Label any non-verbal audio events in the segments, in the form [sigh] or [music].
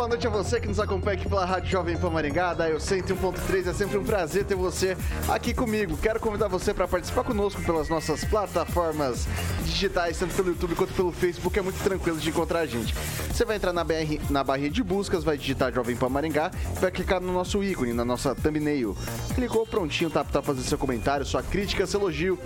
Boa noite a você que nos acompanha aqui pela Rádio Jovem Pan Maringá, da Eu 101.3. É sempre um prazer ter você aqui comigo. Quero convidar você para participar conosco pelas nossas plataformas digitais, tanto pelo YouTube quanto pelo Facebook. É muito tranquilo de encontrar a gente. Você vai entrar na, BR, na de buscas, vai digitar Jovem Pan Maringá vai clicar no nosso ícone, na nossa thumbnail. Clicou, prontinho, tá para fazer seu comentário, sua crítica, seu elogio.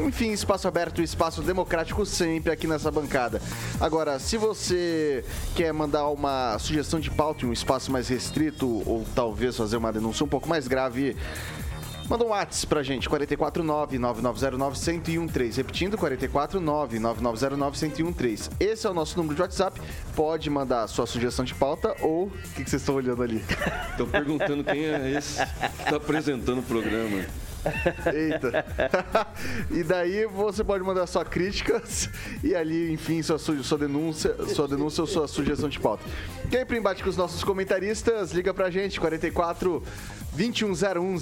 Enfim, espaço aberto, espaço democrático sempre aqui nessa bancada. Agora, se você quer mandar uma sugestão sugestão de pauta em um espaço mais restrito ou talvez fazer uma denúncia um pouco mais grave, Manda um WhatsApp pra gente, 449-9909-1013. Repetindo, 449-9909-1013. Esse é o nosso número de WhatsApp. Pode mandar sua sugestão de pauta ou... O que, que vocês estão olhando ali? Estou perguntando quem é esse que está apresentando o programa. Eita. [laughs] e daí você pode mandar sua críticas e ali, enfim, sua, sua denúncia, sua denúncia ou sua sugestão de pauta. Quem é embate com os nossos comentaristas, liga pra gente, 44 2101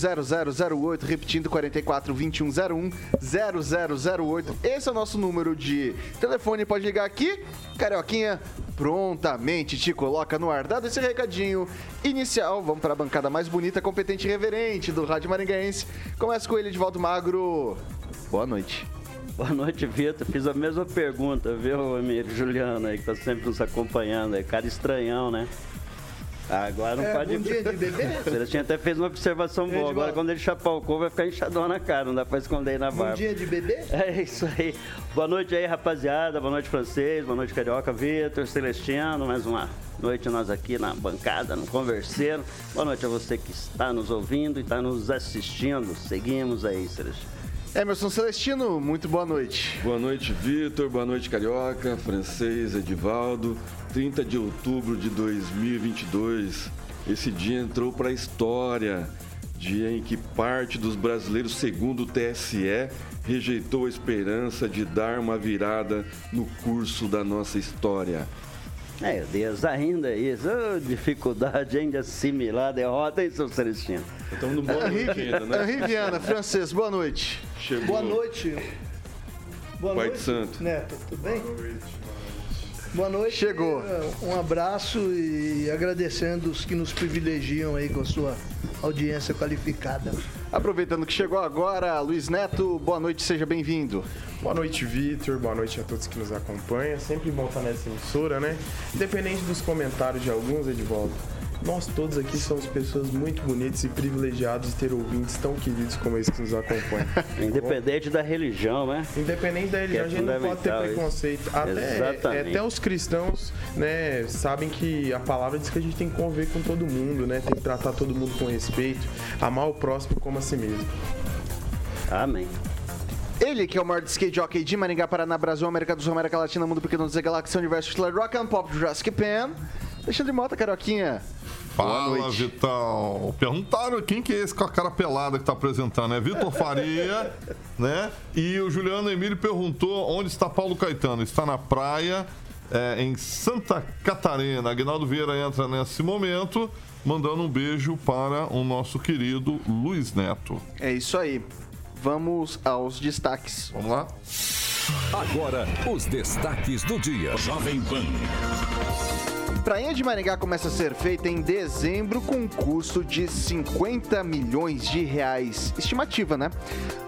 0008, repetindo 44 2101 0008. Esse é o nosso número de telefone, pode ligar aqui. Carioquinha prontamente te coloca no ar. Dado esse recadinho inicial, vamos para a bancada mais bonita, competente e reverente do Rádio Maringaense. Começa com ele, de volta Magro. Boa noite. Boa noite, Vitor. Fiz a mesma pergunta, viu, amigo Juliano aí, que tá sempre nos acompanhando. É cara estranhão, né? Agora não é, pode. Um dia de bebê? [laughs] Você até fez uma observação boa. Agora, quando ele chapar o couro, vai ficar inchadão na cara, não dá pra esconder aí na barba. Um dia de bebê? [laughs] É isso aí. Boa noite aí, rapaziada. Boa noite, francês. Boa noite, carioca, Vitor, Celestiano. Mais uma noite nós aqui na bancada, no Converseiro. Boa noite a você que está nos ouvindo e está nos assistindo. Seguimos aí, Celestiano. Emerson Celestino, muito boa noite. Boa noite, Vitor. Boa noite, Carioca, Francês, Edivaldo. 30 de outubro de 2022. Esse dia entrou para a história. Dia em que parte dos brasileiros, segundo o TSE, rejeitou a esperança de dar uma virada no curso da nossa história. É, Deus, ainda isso. Oh, dificuldade de assimilar a derrota, hein, seu Celestino? Estamos no bom ainda, né? Henri Viana, francês, boa noite. Chegou. Boa noite. Boa Pai noite, Santo. Neto, tudo bem? Boa noite. Boa noite. Chegou. Um abraço e agradecendo os que nos privilegiam aí com a sua audiência qualificada. Aproveitando que chegou agora, Luiz Neto, boa noite, seja bem-vindo. Boa noite, Vitor. Boa noite a todos que nos acompanham. Sempre bom estar nessa emissora, né? Independente dos comentários de alguns, Edvaldo nós todos aqui somos pessoas muito bonitas e privilegiados de ter ouvintes tão queridos como esses que nos acompanham. [laughs] Independente da religião, né? Independente da religião, é a gente não pode ter preconceito. Até, até os cristãos né, sabem que a palavra diz que a gente tem que conviver com todo mundo, né? Tem que tratar todo mundo com respeito, amar o próximo como a si mesmo. Amém. Ele que é o maior skate jockey de Maringá, Paraná, Brasil, América do Sul, América Latina, Mundo Pequeno, Zé Galáxia, Universo, Rock and Pop, Jurassic Pan. Alexandre Mota, Carioquinha. Fala, Vitão. Perguntaram quem que é esse com a cara pelada que tá apresentando. É Vitor Faria, [laughs] né? E o Juliano Emílio perguntou onde está Paulo Caetano. Está na praia, é, em Santa Catarina. Agnaldo Vieira entra nesse momento, mandando um beijo para o nosso querido Luiz Neto. É isso aí. Vamos aos destaques. Vamos lá? Agora, os destaques do dia. Jovem Pan. Prainha de Maringá começa a ser feita em dezembro com custo de 50 milhões de reais. Estimativa, né?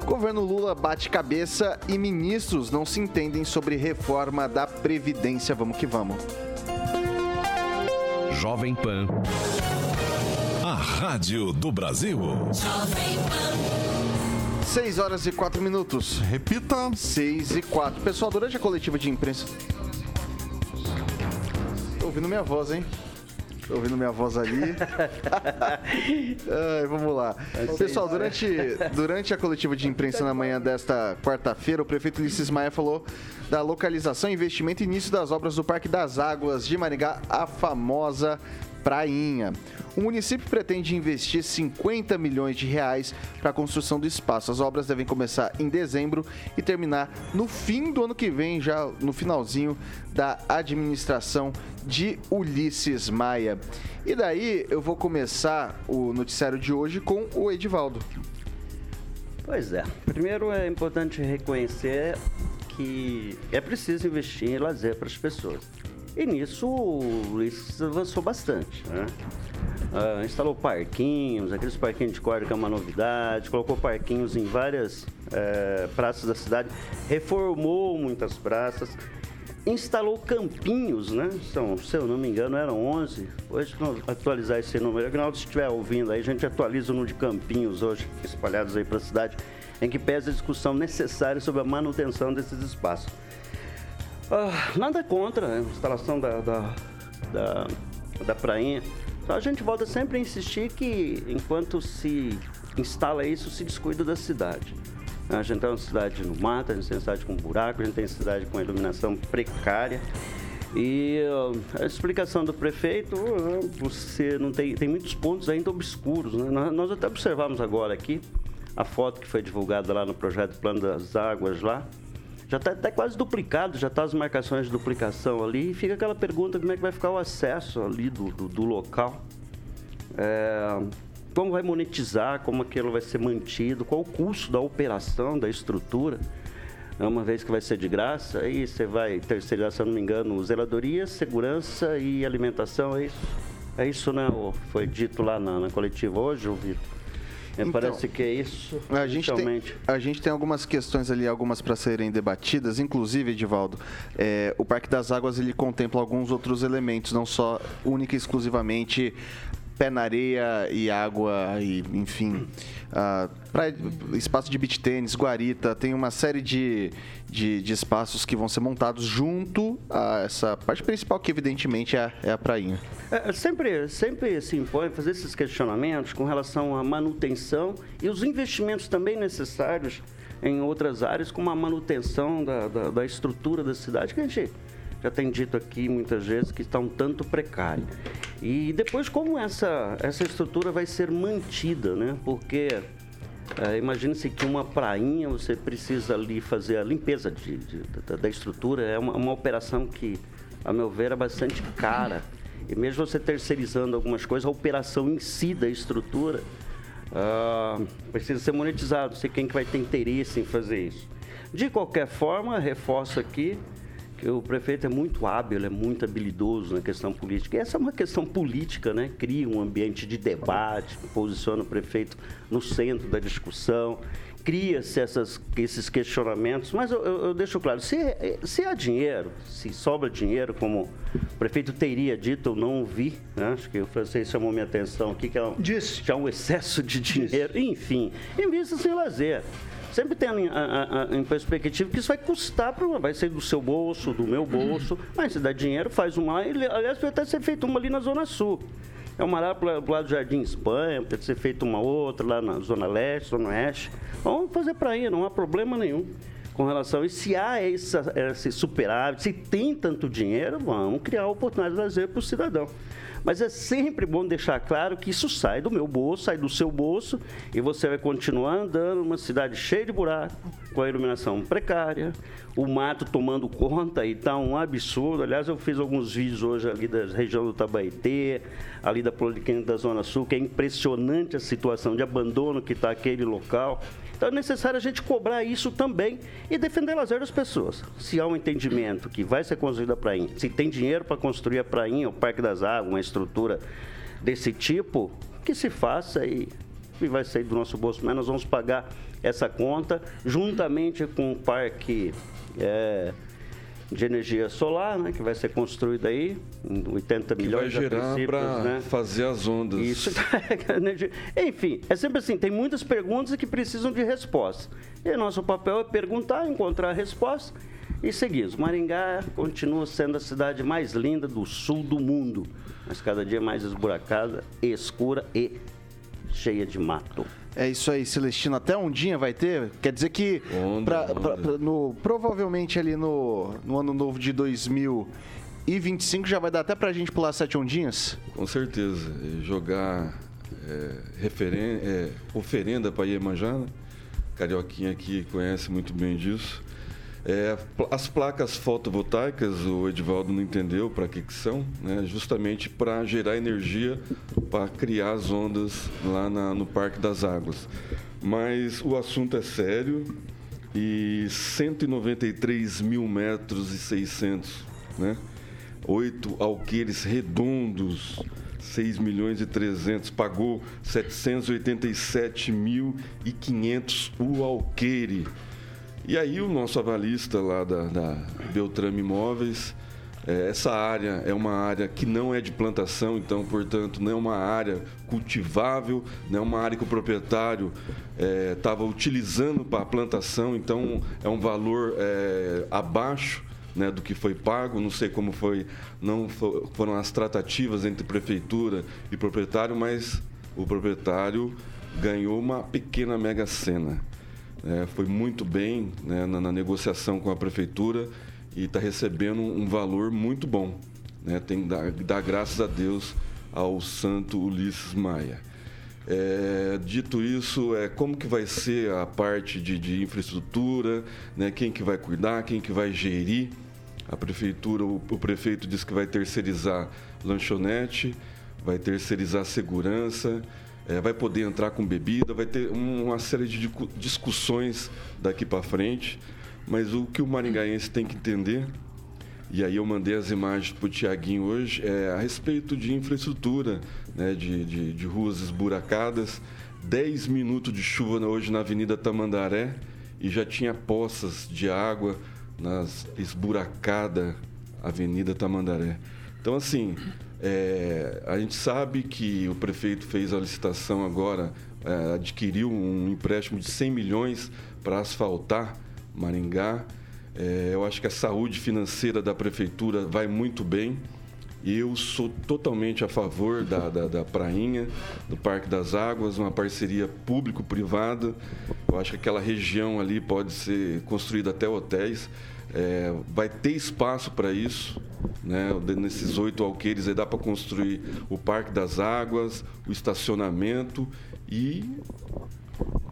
Governo Lula bate cabeça e ministros não se entendem sobre reforma da Previdência. Vamos que vamos. Jovem Pan. A Rádio do Brasil. Jovem Pan. 6 horas e 4 minutos. Repita. 6 e 4. Pessoal, durante a coletiva de imprensa. Tô ouvindo minha voz, hein? Tô ouvindo minha voz ali. [laughs] Ai, vamos lá. Pessoal, durante, durante a coletiva de imprensa na manhã desta quarta-feira, o prefeito Ulisses Maia falou da localização, investimento e início das obras do Parque das Águas de Maringá, a famosa Prainha. O município pretende investir 50 milhões de reais para a construção do espaço. As obras devem começar em dezembro e terminar no fim do ano que vem, já no finalzinho da administração de Ulisses Maia. E daí eu vou começar o noticiário de hoje com o Edivaldo. Pois é. Primeiro é importante reconhecer que é preciso investir em lazer para as pessoas. E nisso o Luiz avançou bastante. Né? Uh, instalou parquinhos, aqueles parquinhos de corda que é uma novidade, colocou parquinhos em várias é, praças da cidade, reformou muitas praças, instalou campinhos, né? São, se eu não me engano, eram 11. Hoje, atualizar esse número. Agnaldo, se estiver ouvindo aí, a gente atualiza o número de campinhos hoje, espalhados aí para a cidade, em que pesa a discussão necessária sobre a manutenção desses espaços. Ah, nada contra a instalação da, da, da, da prainha. A gente volta sempre a insistir que enquanto se instala isso, se descuida da cidade. A gente tem uma cidade no mato, a gente tem uma cidade com buraco, a gente tem cidade com iluminação precária. E uh, a explicação do prefeito, uh, você não tem, tem muitos pontos ainda obscuros. Né? Nós até observamos agora aqui a foto que foi divulgada lá no projeto Plano das Águas lá já está até quase duplicado, já está as marcações de duplicação ali, e fica aquela pergunta como é que vai ficar o acesso ali do, do, do local. É, como vai monetizar, como aquilo vai ser mantido, qual o custo da operação, da estrutura. É uma vez que vai ser de graça, aí você vai terceirizar, se eu não me engano, zeladoria, segurança e alimentação, é isso? É isso, né? Foi dito lá na, na coletiva hoje, Vitor? É, então, parece que é isso. A gente, tem, a gente tem algumas questões ali, algumas para serem debatidas. Inclusive, Edivaldo, é, o Parque das Águas ele contempla alguns outros elementos, não só única e exclusivamente pé na areia e água, e, enfim. Uh, pra, espaço de beach tênis, guarita, tem uma série de, de, de, espaços que vão ser montados junto a essa parte principal, que evidentemente é, é a prainha. É, sempre, sempre se impõe fazer esses questionamentos com relação à manutenção e os investimentos também necessários em outras áreas, como a manutenção da, da, da estrutura da cidade, que a gente já tem dito aqui muitas vezes que está um tanto precário. E depois como essa, essa estrutura vai ser mantida, né? Porque é, Imagine-se que uma prainha você precisa ali fazer a limpeza de, de, da, da, estrutura. É uma, uma, operação que, a meu ver, é bastante cara. E mesmo você terceirizando algumas coisas, a operação em si da estrutura uh, precisa ser monetizado. Não sei quem que vai ter interesse em fazer isso. De qualquer forma, reforço aqui que o prefeito é muito hábil, é muito habilidoso na questão política. E essa é uma questão política, né? Cria um ambiente de debate, posiciona o prefeito no centro da discussão, cria-se esses questionamentos, mas eu, eu, eu, deixo claro, se, se há dinheiro, se sobra dinheiro, como o prefeito teria dito, eu não vi, né? acho que o francês chamou minha atenção aqui, que é um, já um excesso de dinheiro, Disse. enfim, invista-se em lazer sempre tem em perspectiva que isso vai custar, para vai ser do seu bolso, do meu bolso, mas se dá dinheiro, faz uma. Aliás, pode até ser feito uma ali na Zona Sul. É uma lá para o lado do Jardim Espanha, pode ser feita uma outra lá na Zona Leste, Zona Oeste. Vamos fazer para aí, não há problema nenhum com relação a. Se há essa, esse superávit, se tem tanto dinheiro, vamos criar oportunidade de lazer para o cidadão. Mas é sempre bom deixar claro que isso sai do meu bolso, sai do seu bolso e você vai continuar andando numa cidade cheia de buraco, com a iluminação precária, o mato tomando conta e tá um absurdo. Aliás, eu fiz alguns vídeos hoje ali da região do Tabaetê, ali da Policlínica da Zona Sul, que é impressionante a situação de abandono que está aquele local. Então é necessário a gente cobrar isso também e defender o lazer das pessoas. Se há um entendimento que vai ser construída a prainha, se tem dinheiro para construir a prainha, o Parque das Águas, uma estrutura desse tipo, que se faça e, e vai sair do nosso bolso, mas nós vamos pagar essa conta juntamente com o Parque. É, de energia solar, né, que vai ser construída aí, 80 Que milhões vai gerar para né? fazer as ondas. Isso. [laughs] energia- Enfim, é sempre assim, tem muitas perguntas que precisam de resposta. E nosso papel é perguntar, encontrar a resposta e seguir. Maringá continua sendo a cidade mais linda do sul do mundo, mas cada dia mais esburacada, escura e cheia de mato. É isso aí, Celestino. Até ondinha vai ter? Quer dizer que Onda, pra- onda. pra- pra- no- provavelmente ali no, no ano novo de 2025 já vai dar até pra gente pular sete ondinhas? Com certeza. E jogar é, referen- é, oferenda para Iemanjá, né? Carioquinha aqui conhece muito bem disso. É, as placas fotovoltaicas, o Edivaldo não entendeu para que, que são, né? justamente para gerar energia para criar as ondas lá na- no Parque das Águas. Mas o assunto é sério e 193 mil metros e 600, né? Oito alqueires redondos, 6 milhões e 300, pagou 787.500 o alqueire. E aí o nosso avalista lá da, da Beltrame Imóveis, eh, essa área é uma área que não é de plantação, então, portanto, não é uma área cultivável, não é uma área que o proprietário estava utilizando para a plantação, então é um valor eh, abaixo né, do que foi pago, não sei como foi, não fo- foram as tratativas entre prefeitura e proprietário, mas o proprietário ganhou uma pequena mega sena. É, foi muito bem né, na, na negociação com a prefeitura e está recebendo um valor muito bom. Né? Tem que dar, dar graças a Deus ao santo Ulisses Maia. É, dito isso, é, como que vai ser a parte de, de infraestrutura, né, quem que vai cuidar, quem que vai gerir. A prefeitura, o, o prefeito disse que vai terceirizar lanchonete, vai terceirizar segurança, é, vai poder entrar com bebida, vai ter um- uma série de discussões daqui para frente. Mas o que o maringaense tem que entender e aí eu mandei as imagens para o Tiaguinho hoje é, a respeito de infraestrutura, né, de, de, de ruas esburacadas. 10 minutos de chuva hoje na Avenida Tamandaré e já tinha poças de água nas esburacada Avenida Tamandaré. Então, assim, é, a gente sabe que o prefeito fez a licitação agora, é, adquiriu um empréstimo de 100 milhões para asfaltar Maringá. É, eu acho que a saúde financeira da prefeitura vai muito bem. Eu sou totalmente a favor da, da, da Prainha, do Parque das Águas, uma parceria público-privada. Eu acho que aquela região ali pode ser construída até hotéis. É, vai ter espaço para isso. Né? Nesses oito alqueires aí dá para construir o Parque das Águas, o estacionamento e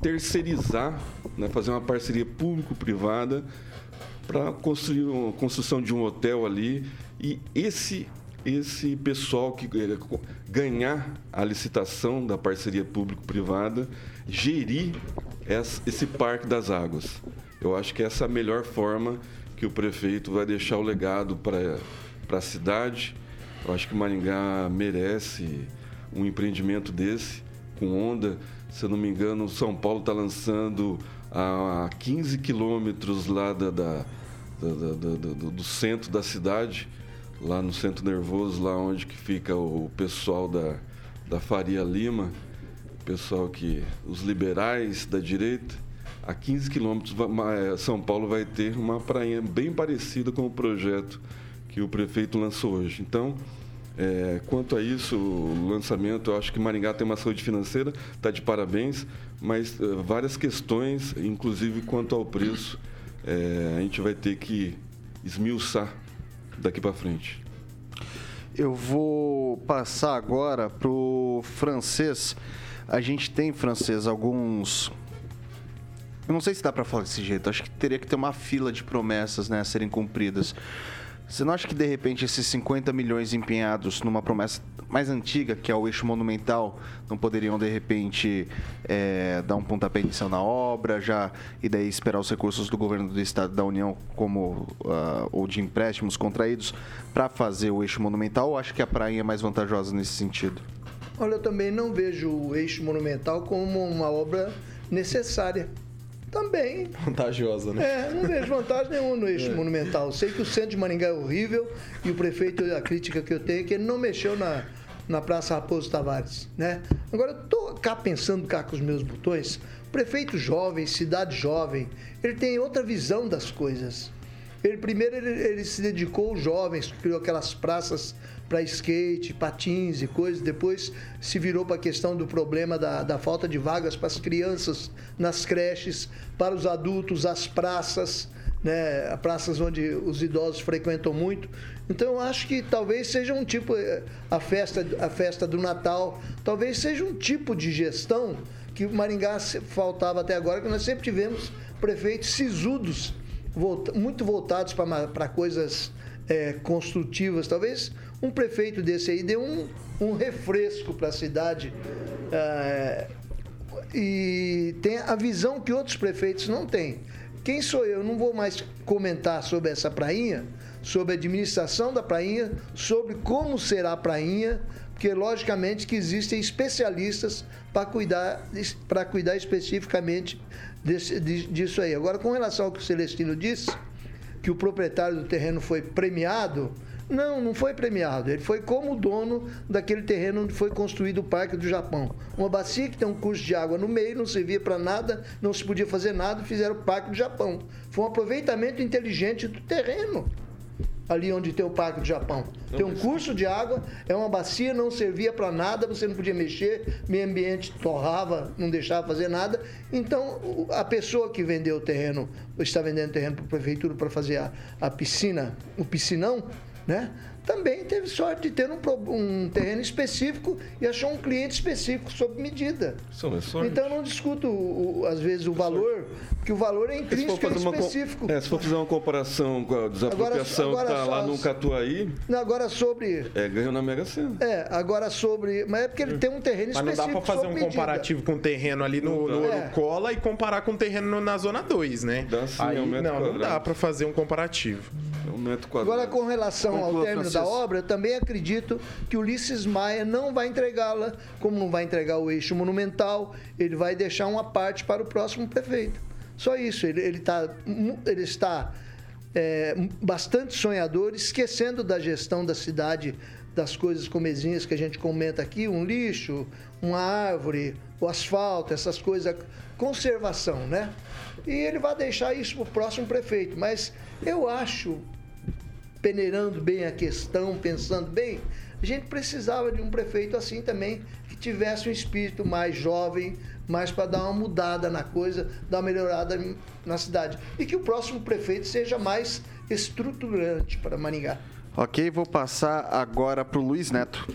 terceirizar, né, fazer uma parceria público-privada para construir uma construção de um hotel ali e esse esse pessoal que eh, ganhar a licitação da parceria público-privada gerir esse parque das águas. Eu acho que essa é a melhor forma que o prefeito vai deixar o legado para a cidade. Eu acho que Maringá merece um empreendimento desse com onda. Se eu não me engano, São Paulo está lançando a 15 quilômetros lá da, da- da- do, centro da cidade, lá no centro nervoso, lá onde que fica o pessoal da, da Faria Lima, pessoal que. os liberais da direita. A 15 quilômetros, eh, São Paulo vai ter uma prainha bem parecida com o projeto que o prefeito lançou hoje. Então, é, quanto a isso, o lançamento, eu acho que Maringá tem uma saúde financeira, está de parabéns, mas eh, várias questões, inclusive quanto ao preço, eh, a gente vai ter que esmiuçar daqui para frente. Eu vou passar agora pro francês. A gente tem, francês, alguns. Eu não sei se dá pra falar desse jeito. Acho que teria que ter uma fila de promessas né, a serem cumpridas. Você não acha que de repente esses 50 milhões empenhados numa promessa mais antiga, que é o eixo monumental, não poderiam de repente é, dar um pontapé inicial na obra, já e daí esperar os recursos do governo do estado da União como ah, ou de empréstimos contraídos para fazer o eixo monumental? Ou acho que a praia é mais vantajosa nesse sentido? Olha, eu também não vejo o eixo monumental como uma obra necessária. Também. Vantajosa, né? É, não vejo vantagem nenhuma no eixo monumental. Sei que o centro de Maringá é horrível e o prefeito, a crítica que eu tenho é que ele não mexeu na, na Praça Raposo Tavares, né? Agora, eu tô cá pensando cá com os meus botões. Prefeito jovem, cidade jovem, ele tem outra visão das coisas. Ele primeiro ele, ele se dedicou aos jovens, criou aquelas praças para skate, patins e coisas. Depois se virou para a questão do problema da, da falta de vagas para as crianças nas creches, para os adultos, as praças, né? Praças onde os idosos frequentam muito. Então eu acho que talvez seja um tipo eh, a festa, a festa do Natal, talvez seja um tipo de gestão que Maringá faltava até agora, que nós sempre tivemos prefeitos sisudos, muito voltados para coisas eh, construtivas. Talvez um prefeito desse aí dê um, um refresco para a cidade. eh, e tem a visão que outros prefeitos não têm. Quem sou eu? Não vou mais comentar sobre essa prainha, sobre a administração da prainha, sobre como será a prainha, porque logicamente que existem especialistas para cuidar, para cuidar especificamente desse- di- disso aí. Agora, com relação ao que o Celestino disse, que o proprietário do terreno foi premiado. Não, não foi premiado. Ele foi como dono daquele terreno onde foi construído o Parque do Japão. Uma bacia que tem um curso de água no meio, não servia para nada, não se podia fazer nada, fizeram o Parque do Japão. Foi um aproveitamento inteligente do terreno. Ali onde tem o Parque do Japão. Tem um curso de água, é uma bacia, não servia para nada, você não podia mexer, meio ambiente torrava, não deixava fazer nada. Então, a pessoa que vendeu o terreno, está vendendo terreno para a prefeitura para fazer a, a piscina, o piscinão, né? Também teve sorte de ter um, um terreno específico e achou um cliente específico sob medida. Isso é sorte. Então, eu não discuto, o- às vezes, o valor, porque o valor é intrínseco e específico. é, se for fazer uma comparação com a desapropriação Agora- que está agora lá no Catuaí, Agora, sobre é, ganhou na Mega Sena. É, agora sobre. Mas é porque ele tem um terreno Mas não específico. dá pra fazer um medida. comparativo com o terreno ali no, no É. Ouro-Cola e comparar com o terreno na Zona 2, né? Dá sim, Aí, é um metro não, não quadrado. dá pra fazer um comparativo. É. Agora, com relação ao Conclua, término da Francisco. obra, eu também acredito que Ulisses Maia não vai entregá-la, como não vai entregar o eixo monumental, ele vai deixar uma parte para o próximo prefeito. Só isso, ele, ele, tá, ele está é, bastante sonhador, esquecendo da gestão da cidade, das coisas comezinhas que a gente comenta aqui, um lixo, uma árvore, o asfalto, essas coisas, conservação, né? E ele vai deixar isso para o próximo prefeito. Mas eu acho, peneirando bem a questão, pensando bem, a gente precisava de um prefeito assim também, que tivesse um espírito mais jovem, mais para dar uma mudada na coisa, dar uma melhorada na cidade. E que o próximo prefeito seja mais estruturante para Maringá. Ok, vou passar agora pro Luiz Neto.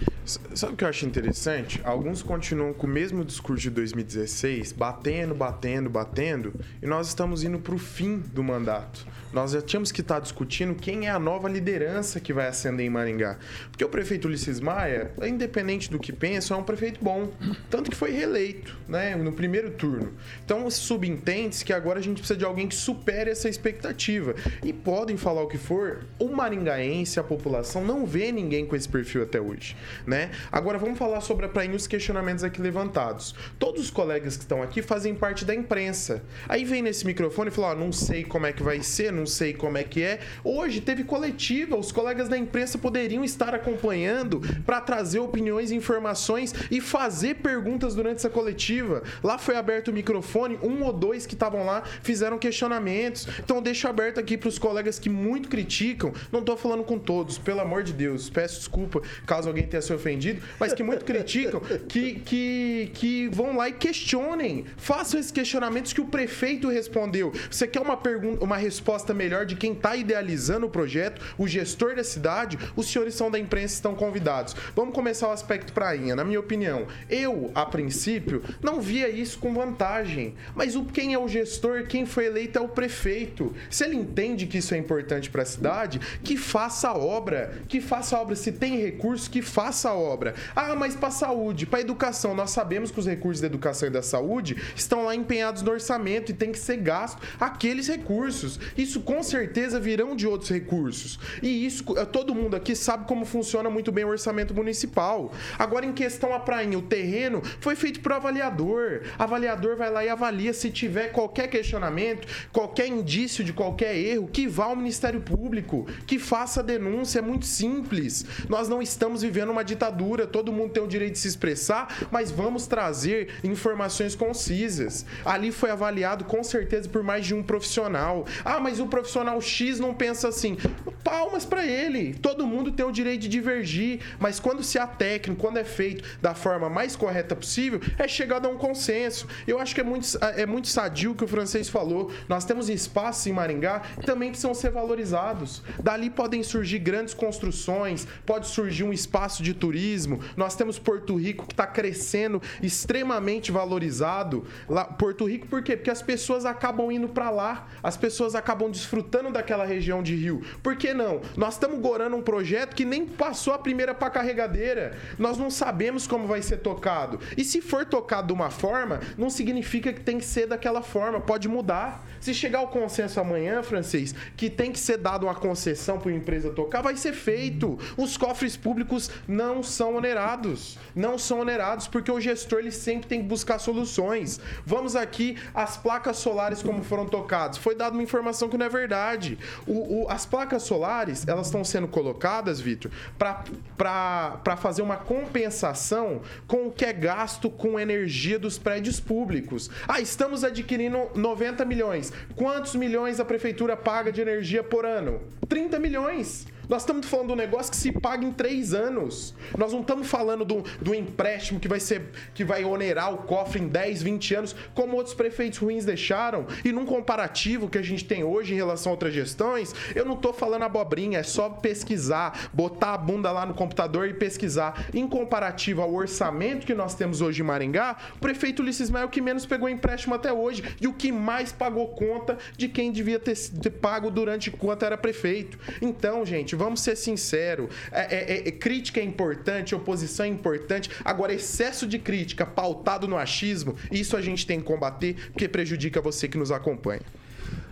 Sabe o que eu acho interessante? Alguns continuam com o mesmo discurso de 2016, batendo, batendo, batendo, e nós estamos indo para o fim do mandato. Nós já tínhamos que estar discutindo quem é a nova liderança que vai ascender em Maringá. Porque o prefeito Ulisses Maia, independente do que pensa, é um prefeito bom. Tanto que foi reeleito, né, no primeiro turno. Então, subentende-se que agora a gente precisa de alguém que supere essa expectativa. E podem falar o que for, o maringaense, a população, não vê ninguém com esse perfil até hoje, né? Agora, vamos falar sobre a prainha e os questionamentos aqui levantados. Todos os colegas que estão aqui fazem parte da imprensa. Aí vem nesse microfone e fala, ó, não sei como é que vai ser, não sei como é que é. Hoje teve coletiva, os colegas da imprensa poderiam estar acompanhando para trazer opiniões, informações e fazer perguntas durante essa coletiva. Lá foi aberto o microfone, um ou dois que estavam lá fizeram questionamentos. Então deixo aberto aqui para os colegas que muito criticam. Não tô falando com todos, pelo amor de Deus. Peço desculpa caso alguém tenha se ofendido, mas que muito criticam, que, que, que vão lá e questionem. Façam esses questionamentos que o prefeito respondeu. Você quer uma pergunta, uma resposta melhor de quem está idealizando o projeto, o gestor da cidade? Os senhores são da imprensa estão convidados. Vamos começar o aspecto prainha. Na minha opinião, eu, a princípio, não via isso com vantagem. Mas o, quem é o gestor, quem foi eleito é o prefeito. Se ele entende que isso é importante para a cidade, que faça a obra, que faça a obra. Se tem recurso, que faça a obra. Ah, mas para saúde, para educação, nós sabemos que os recursos da educação e da saúde estão lá empenhados no orçamento e tem que ser gasto aqueles recursos. Isso com certeza virão de outros recursos. E isso eh, todo mundo aqui sabe como funciona muito bem o orçamento municipal. Agora em questão a prainha, o terreno foi feito por avaliador. Avaliador vai lá e avalia se tiver qualquer questionamento, qualquer indício de qualquer erro, que vá ao Ministério Público, que faça a denúncia, é muito simples. Nós não estamos vivendo uma ditadura, todo mundo tem o direito de se expressar, mas vamos trazer informações concisas. Ali foi avaliado com certeza por mais de um profissional. Ah, mas o profissional X não pensa assim. Palmas para ele. Todo mundo tem o direito de divergir, mas quando se há técnico, quando é feito da forma mais correta possível, é chegado a um consenso. Eu acho que é muito, é muito sadio o que o francês falou. Nós temos espaços em Maringá que também precisam ser valorizados. Dali podem surgir grandes construções, pode surgir um espaço de turismo. Nós temos Porto Rico que está crescendo, extremamente valorizado. Lá, Porto Rico, por quê? Porque as pessoas acabam indo para lá, as pessoas acabam desfrutando daquela região de rio. Por que não? Nós estamos gorando um projeto que nem passou a primeira para carregadeira. Nós não sabemos como vai ser tocado. E se for tocado de uma forma, não significa que tem que ser daquela forma, pode mudar. Se chegar ao consenso amanhã, francês, que tem que ser dado uma concessão para uma empresa tocar, vai ser feito. Os cofres públicos não são onerados. Não são onerados porque o gestor ele sempre tem que buscar soluções. Vamos aqui as placas solares como foram tocadas. Foi dada uma informação que não é verdade. O, o, as placas solares, elas estão sendo colocadas, Vitor, para fazer uma compensação com o que é gasto com energia dos prédios públicos. Ah, estamos adquirindo 90 milhões. Quantos milhões a prefeitura paga de energia por ano? 30 milhões. Nós estamos falando de um negócio que se paga em três anos. Nós não estamos falando do, do empréstimo que vai ser que vai onerar o cofre em 10, 20 anos, como outros prefeitos ruins deixaram. E num comparativo que a gente tem hoje em relação a outras gestões, eu não estou falando abobrinha, é só pesquisar, botar a bunda lá no computador e pesquisar. Em comparativo ao orçamento que nós temos hoje em Maringá, o prefeito Ulisses Maia é o que menos pegou empréstimo até hoje e o que mais pagou conta de quem devia ter, ter pago durante enquanto era prefeito. Então, gente, vamos ser sinceros. É, é, é, crítica é importante, oposição é importante. Agora, excesso de crítica pautado no achismo, isso a gente tem que combater, porque prejudica você que nos acompanha.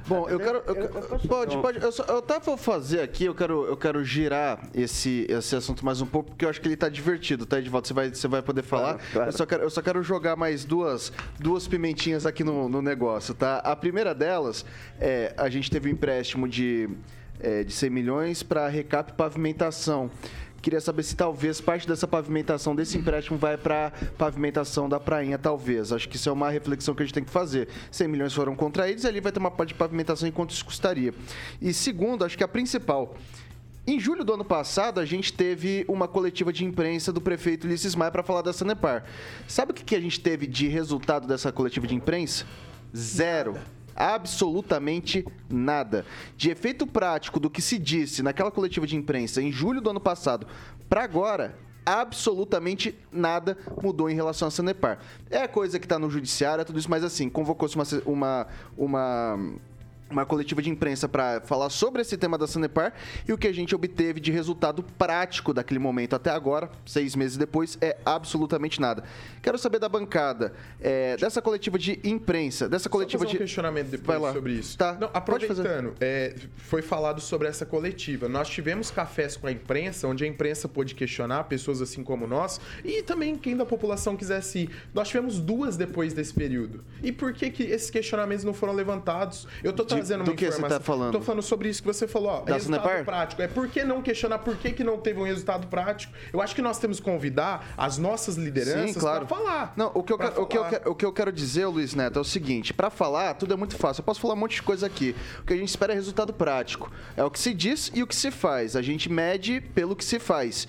Bom, eu quero. Eu, eu, pode, pode. Eu, só, eu até vou fazer aqui, eu quero, eu quero girar esse, esse assunto mais um pouco, porque eu acho que ele tá divertido, tá, Edvaldo? Você vai, você vai poder falar. Claro, claro. Eu, só quero, eu só quero jogar mais duas, duas pimentinhas aqui no, no negócio, tá? A primeira delas é: a gente teve um empréstimo de é, de 100 milhões para recap pavimentação. Queria saber se talvez parte dessa pavimentação, desse empréstimo, vai para pavimentação da prainha, talvez. Acho que isso é uma reflexão que a gente tem que fazer. 100 milhões foram contraídos, ali vai ter uma parte de pavimentação e quanto isso custaria. E segundo, acho que a principal. Em julho do ano passado, a gente teve uma coletiva de imprensa do prefeito Ulisses Maia para falar da Sanepar. Sabe o que a gente teve de resultado dessa coletiva de imprensa? Zero absolutamente nada. De efeito prático do que se disse naquela coletiva de imprensa em julho do ano passado para agora, absolutamente nada mudou em relação à Sanepar. É coisa que está no judiciário, é tudo isso, mas assim, convocou-se uma, uma, uma uma coletiva de imprensa para falar sobre esse tema da Sanepar e o que a gente obteve de resultado prático daquele momento até agora, seis meses depois, é absolutamente nada. Quero saber da bancada, é, dessa coletiva de imprensa, dessa coletiva Só fazer um de. questionamento depois sobre isso. Tá. Não, aproveitando, é, foi falado sobre essa coletiva. Nós tivemos cafés com a imprensa, onde a imprensa pôde questionar pessoas assim como nós e também quem da população quisesse ir. Nós tivemos duas depois desse período. E por que, que esses questionamentos não foram levantados? Eu tô trazendo do uma que informação. você tá falando? Tô falando sobre isso que você falou, ó. Da resultado Sanepar? prático. É por que não questionar por que, que não teve um resultado prático? Eu acho que nós temos que convidar as nossas lideranças Sim, claro. para falar. Não, o que, eu quero, o, que eu quero, o que eu quero dizer, Luiz Neto, é o seguinte: para falar, tudo é muito fácil. Eu posso falar um monte de coisa aqui. O que a gente espera é resultado prático. É o que se diz e o que se faz. A gente mede pelo que se faz.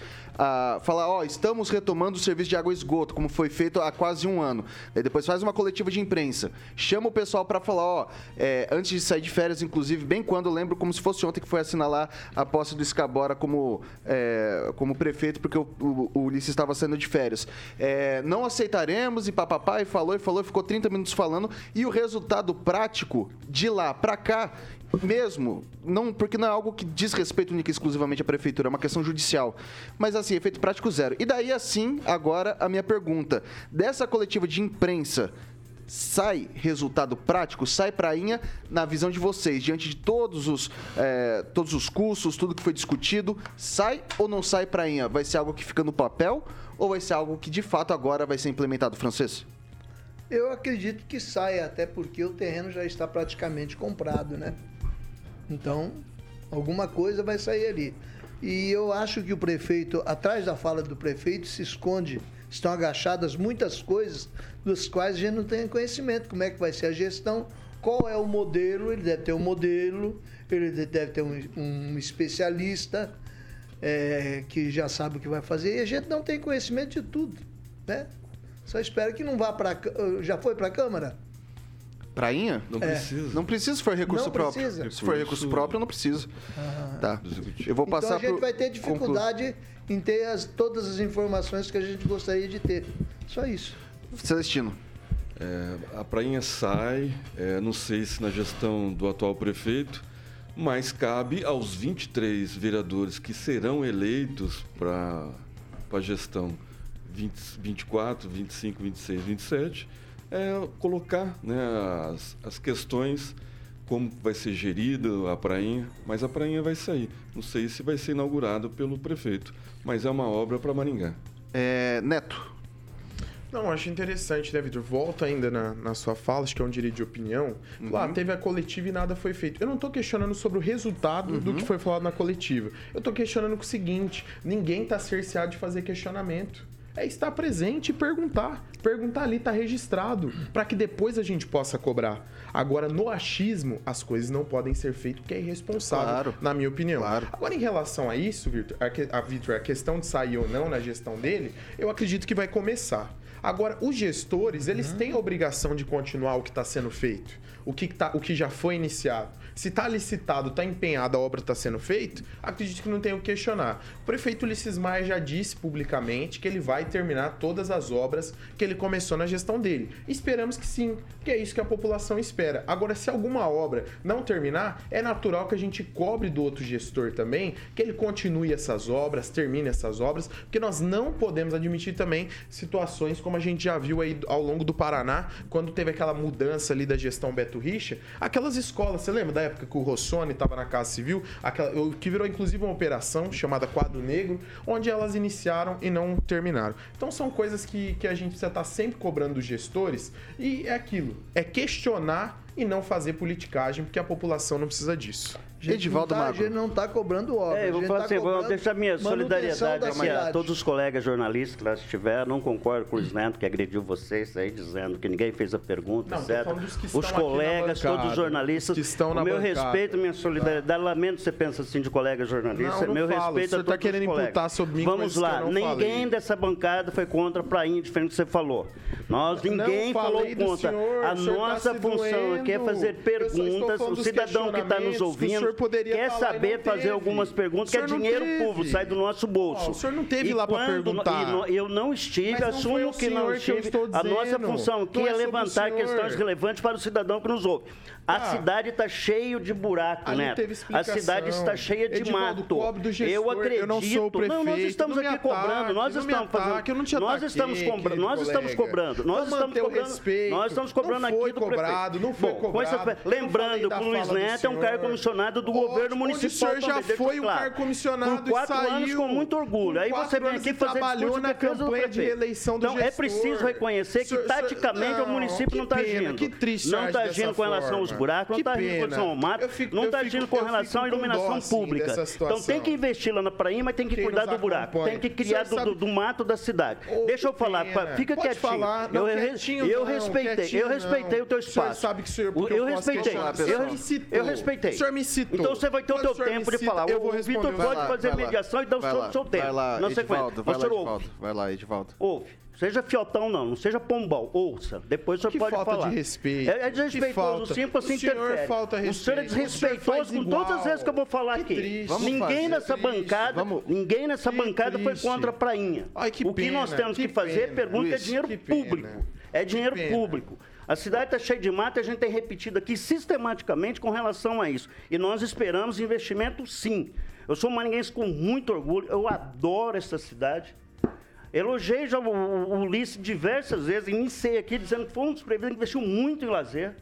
Falar, ó, estamos retomando o serviço de água e esgoto, como foi feito há quase um ano. Aí depois faz uma coletiva de imprensa. Chama o pessoal para falar, ó, é, antes de sair de férias, inclusive, bem quando lembro como se fosse ontem que foi assinalar a posse do Escabora como, é, como prefeito, porque o, o, o Ulisses estava saindo de férias. É, não aceitaremos e papapá, e falou e falou, ficou 30 minutos falando. E o resultado prático de lá para cá mesmo, não, porque não é algo que diz respeito única e exclusivamente à prefeitura, é uma questão judicial. Mas assim, efeito prático zero. E daí, assim, agora a minha pergunta. Dessa coletiva de imprensa, sai resultado prático, sai prainha na visão de vocês, diante de todos os, é, todos os cursos, tudo que foi discutido, sai ou não sai prainha? Vai ser algo que fica no papel ou vai ser algo que de fato agora vai ser implementado, francês? Eu acredito que saia, até porque o terreno já está praticamente comprado, né? Então, alguma coisa vai sair ali. E eu acho que o prefeito, atrás da fala do prefeito, se esconde, estão agachadas muitas coisas das quais a gente não tem conhecimento. Como é que vai ser a gestão, qual é o modelo, ele deve ter um modelo, ele deve ter um, um especialista é, que já sabe o que vai fazer, e a gente não tem conhecimento de tudo, né? Só espero que não vá para. Já foi para a Câmara? Prainha? Não É. precisa. Não precisa se for recurso Não próprio. precisa. Se for recurso próprio, não precisa. Tá. Eu vou Então passar a gente pro- vai ter conclu- dificuldade em ter as- todas as informações que a gente gostaria de ter. Só isso. Celestino. É, a prainha sai, é, não sei se na gestão do atual prefeito, mas cabe aos 23 vereadores que serão eleitos para a gestão 20, 24, 25, 26, 27, é, colocar né, as, as questões, como vai ser gerida a prainha, mas a prainha vai sair. Não sei se vai ser inaugurado pelo prefeito, mas é uma obra para Maringá. É, Neto. Não, acho interessante, né, Vitor? Volta ainda na, na sua fala, acho que é um direito de opinião. Lá, teve a coletiva e nada foi feito. Eu não tô questionando sobre o resultado do que foi falado na coletiva. Eu tô questionando com o seguinte: ninguém tá cerceado de fazer questionamento. É estar presente e perguntar. Perguntar ali tá registrado, para que depois a gente possa cobrar. Agora, no achismo, as coisas não podem ser feitas porque é irresponsável, Claro. na minha opinião. Claro. Agora, em relação a isso, Vitor, a, que- a, questão de sair ou não na gestão dele, eu acredito que vai começar. Agora, os gestores, eles têm a obrigação de continuar o que está sendo feito, o que, tá, o que já foi iniciado. Se está licitado, está empenhado, a obra está sendo feita, acredito que não tem o que questionar. O prefeito Ulisses Maia já disse publicamente que ele vai terminar todas as obras que ele começou na gestão dele. Esperamos que sim, que é isso que a população espera. Agora, se alguma obra não terminar, é natural que a gente cobre do outro gestor também, que ele continue essas obras, termine essas obras, porque nós não podemos admitir também situações como a gente já viu aí ao longo do Paraná, quando teve aquela mudança ali da gestão Beto Richa, aquelas escolas, você lembra da época que o Rossoni estava na Casa Civil, aquela, que virou inclusive uma operação chamada Quadro Negro, onde elas iniciaram e não terminaram. Então são coisas que, que a gente precisa estar sempre cobrando dos gestores e é aquilo, é questionar e não fazer politicagem, porque a população não precisa disso. A gente Edivaldo tá, A Magro. gente não está cobrando obra. É, eu a vou falar tá assim, vou deixar minha solidariedade a todos os colegas jornalistas que lá estiveram. Não concordo com o Luiz Neto, que agrediu vocês aí, dizendo que ninguém fez a pergunta, Não, etc. falando dos que Os estão aqui na colegas, bancada, todos os jornalistas. que estão o na meu bancada. respeito, minha solidariedade. Lamento que você pensa assim de colega jornalista. Não, não meu falo. respeito senhor a tá todos querendo os colegas. imputar sobre mim Vamos lá, eu não ninguém falei. dessa bancada foi contra a prainha, diferente do que você falou. Nós, ninguém falou contra. senhor, a tá nossa função aqui é fazer perguntas. O cidadão que está nos ouvindo senhor poderia quer saber fazer teve. algumas perguntas, que é dinheiro teve. público, sai do nosso bolso. Ó, o senhor não teve E lá quando- perguntar. no- eu não estive, não assumo que não que estive. estou a nossa função aqui Não é é levantar questões relevantes para o cidadão que nos ouve. A Ah. cidade está cheia de buraco, teve A cidade está cheia de Edivaldo, mato. gestor, eu acredito. eu não sou o nós prefeito, estamos não aqui ataque, cobrando, nós não estamos fazendo. ataque, eu não te nós estamos cobrando, nós estamos cobrando, nós estamos cobrando, nós estamos cobrando Não aqui do cobrado, prefeito. não foi Bom, essa- cobrado. Não falei lembrando que o Luiz Neto é um cargo comissionado do Onde- governo municipal. o senhor já foi um claro. cargo comissionado Por quatro e saiu. anos com muito orgulho. Aí você vem aqui fazer trabalhou discurso na campanha de prefeito. reeleição do Então, é preciso reconhecer que taticamente o não, município não está agindo. que triste não está agindo com relação aos forma. buracos, não está agindo com relação ao mato, fico- não está agindo com relação à iluminação dó, assim, pública. dessa Então tem que investir lá na prainha, mas tem que Quem cuidar do buraco. acompanha. Tem que criar O do, sabe- do mato da cidade. Oh, Deixa eu falar, pena. fica Pode quietinho. falar. Não, eu quietinho eu não, respeitei, quietinho eu respeitei não. o teu O espaço. sabe que o senhor- O- eu eu respeitei. questionar, Eu, eu respeitei. O senhor me citou. Então você vai ter o teu o tempo de falar. eu vou O Vitor pode fazer mediação e dar o seu, tempo. Vai lá, sequência. Vai o. Edivaldo. Vai lá, Edivaldo. Ouve. Seja fiotão, não. Não seja pombal. Ouça. Depois o senhor Que pode falta falar. de respeito. É, é desrespeitoso falta. sim, você O senhor interfere. falta O senhor é respeito. O senhor desrespeitoso faz com todas as vezes que eu vou falar Que aqui. triste. Vamos ninguém fazer. nessa Triste. bancada, Vamos- ninguém nessa Que bancada foi triste. contra a prainha. Ai, que o que nós pena, temos que que fazer é pena. pergunta é Luiz, dinheiro que pena. público. É dinheiro público. A cidade está cheia de mato e a gente tem repetido aqui sistematicamente com relação a isso. E nós esperamos investimento sim. Eu sou maringuense com muito orgulho, eu adoro essa cidade. Elogiei já o, o Ulisses diversas vezes, iniciei aqui dizendo que foi um dos prefeitos que investiu muito em lazer.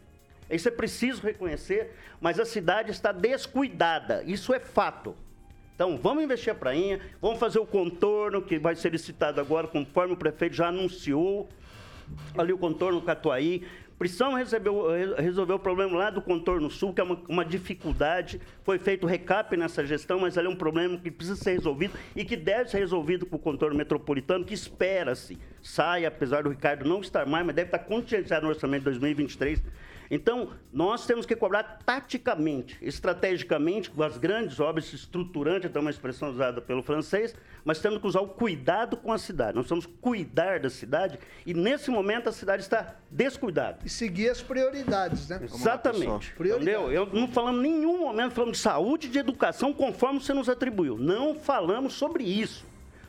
Isso é preciso reconhecer, mas a cidade está descuidada, isso é fato. Então, vamos investir a prainha, vamos fazer o contorno, que vai ser licitado agora, conforme o prefeito já anunciou ali o contorno Catuaí. Precisamos resolver, resolver o problema lá do contorno sul, que é uma, uma, dificuldade. Foi feito recap nessa gestão, mas ali é um problema que precisa ser resolvido e que deve ser resolvido com o contorno metropolitano, que espera-se saia, apesar do Ricardo não estar mais, mas deve estar contingenciado no orçamento de 2023 então, nós temos que cobrar taticamente, estrategicamente, com as grandes obras estruturantes, é uma expressão usada pelo francês, mas temos que usar o cuidado com a cidade. Nós vamos cuidar da cidade e, nesse momento, a cidade está descuidada. E seguir as prioridades, né? Exatamente. Entendeu? Eu não falamos em nenhum momento, falamos de saúde e de educação conforme você nos atribuiu. Não falamos sobre isso.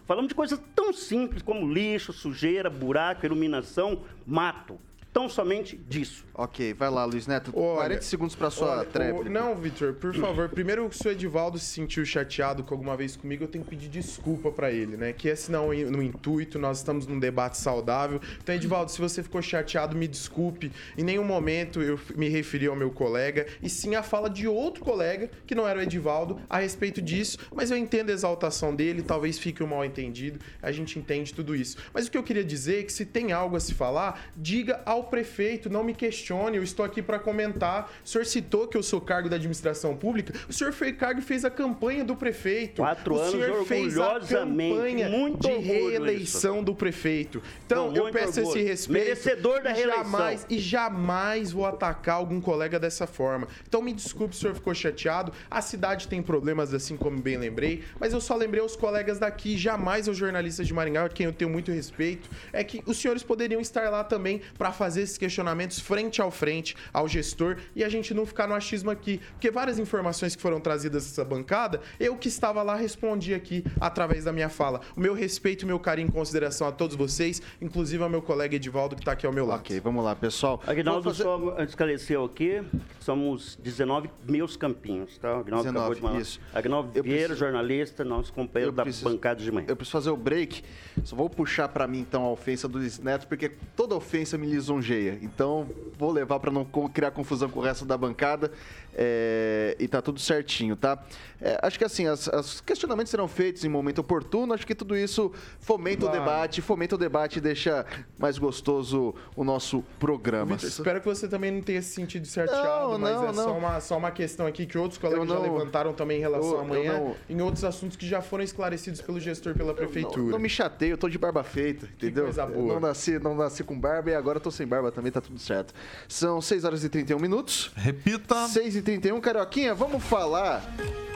Falamos de coisas tão simples como lixo, sujeira, buraco, iluminação, mato tão somente disso. Ok, vai lá, Luiz Neto. Olha, 40 segundos para sua tréplica. Não, Vitor, por favor. Primeiro, se o Edivaldo se sentiu chateado com alguma vez comigo, eu tenho que pedir desculpa para ele, né? Que esse não é no intuito, nós estamos num debate saudável. Então, Edivaldo, se você ficou chateado, me desculpe. Em nenhum momento eu me referi ao meu colega, e sim à fala de outro colega, que não era o Edivaldo, a respeito disso. Mas eu entendo a exaltação dele, talvez fique um mal entendido. A gente entende tudo isso. Mas o que eu queria dizer é que se tem algo a se falar, diga ao prefeito, não me questione, eu estou aqui para comentar. O senhor citou que eu sou cargo da administração pública. O senhor foi cargo e fez a campanha do prefeito. Quatro o anos senhor fez a campanha muito de reeleição isso. do prefeito. Então, eu peço orgulho. esse respeito. Merecedor da reeleição. Jamais, e jamais vou atacar algum colega dessa forma. Então, me desculpe se o senhor ficou chateado. A cidade tem problemas, assim como bem lembrei, mas eu só lembrei aos colegas daqui, jamais aos jornalistas de Maringá, a quem eu tenho muito respeito, é que os senhores poderiam estar lá também para fazer fazer esses questionamentos frente ao frente, ao gestor, e a gente não ficar no achismo aqui. Porque várias informações que foram trazidas dessa bancada, eu que estava lá respondi aqui através da minha fala. O meu respeito, o meu carinho e consideração a todos vocês, inclusive ao meu colega Edivaldo, que está aqui ao meu lado. Ok, vamos lá, pessoal. Aguinaldo fazer... só esclareceu aqui, somos 19 mil campinhos, tá? Aguinaldo 19, acabou de falar. isso. Aguinaldo Eu Vieira, preciso- jornalista, nosso companheiro Eu da preciso- bancada de manhã. Eu preciso fazer o break. Só vou puxar pra mim, então, a ofensa do Luiz Neto, porque toda ofensa me lisonjeia. Então, vou levar pra não criar confusão com o resto da bancada. É, E tá tudo certinho, tá? É, acho que assim, as- os questionamentos serão feitos em momento oportuno. Acho que tudo isso fomenta Claro. o debate, fomenta o debate e deixa mais gostoso o nosso programa. Vitor, espero que você também não tenha se sentido chateado, Não, mas não, é Só, não. uma, só uma questão aqui que outros colegas já levantaram também em relação eu- amanhã, não- em outros assuntos que já foram esclarecidos pelo gestor pela prefeitura. Não, não me chateio, eu tô de barba feita, entendeu? coisa Eu boa. Não nasci, não nasci com barba e agora eu tô sem barba também, tá tudo certo. São 6 horas e 31 minutos. Repita. 6 e 31 Carioquinha, vamos falar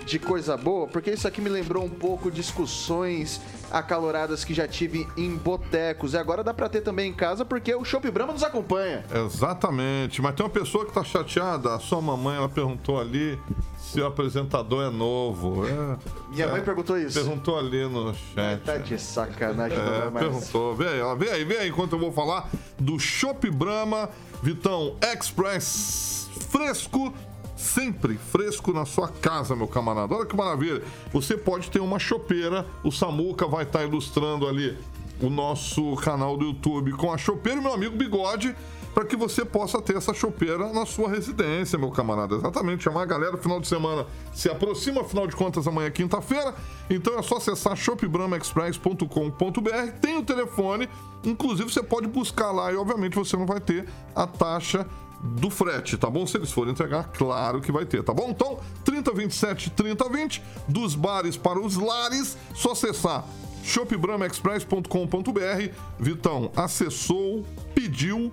de coisa boa, porque isso aqui me lembrou um pouco discussões acaloradas que já tive em botecos. E agora dá pra ter também em casa, porque o Chopp Brahma nos acompanha. Exatamente. Mas tem uma pessoa que tá chateada. A sua mamãe, ela perguntou ali se o apresentador é novo. É, Minha mãe perguntou isso. perguntou ali no chat. Tá de sacanagem, É, é perguntou. Vem aí, ó, vem aí, vem aí enquanto eu vou falar do Chopp Brahma Vitão Express fresco. Sempre fresco na sua casa, meu camarada. Olha que maravilha. Você pode ter uma chopeira. O Samuca vai estar ilustrando ali o nosso canal do YouTube com a chopeira e meu amigo Bigode para que você possa ter essa chopeira na sua residência, meu camarada. Exatamente, chamar a galera. Final de semana se aproxima, afinal de contas, amanhã é quinta-feira. Então é só acessar shopbramaexpress.com.br. Tem o telefone, inclusive você pode buscar lá e, obviamente, você não vai ter a taxa do frete, tá bom? Se eles forem entregar, claro que vai ter, tá bom? Então, 3027 3020, dos bares para os lares, só acessar shopbramaexpress.com.br. Vitão, acessou, pediu,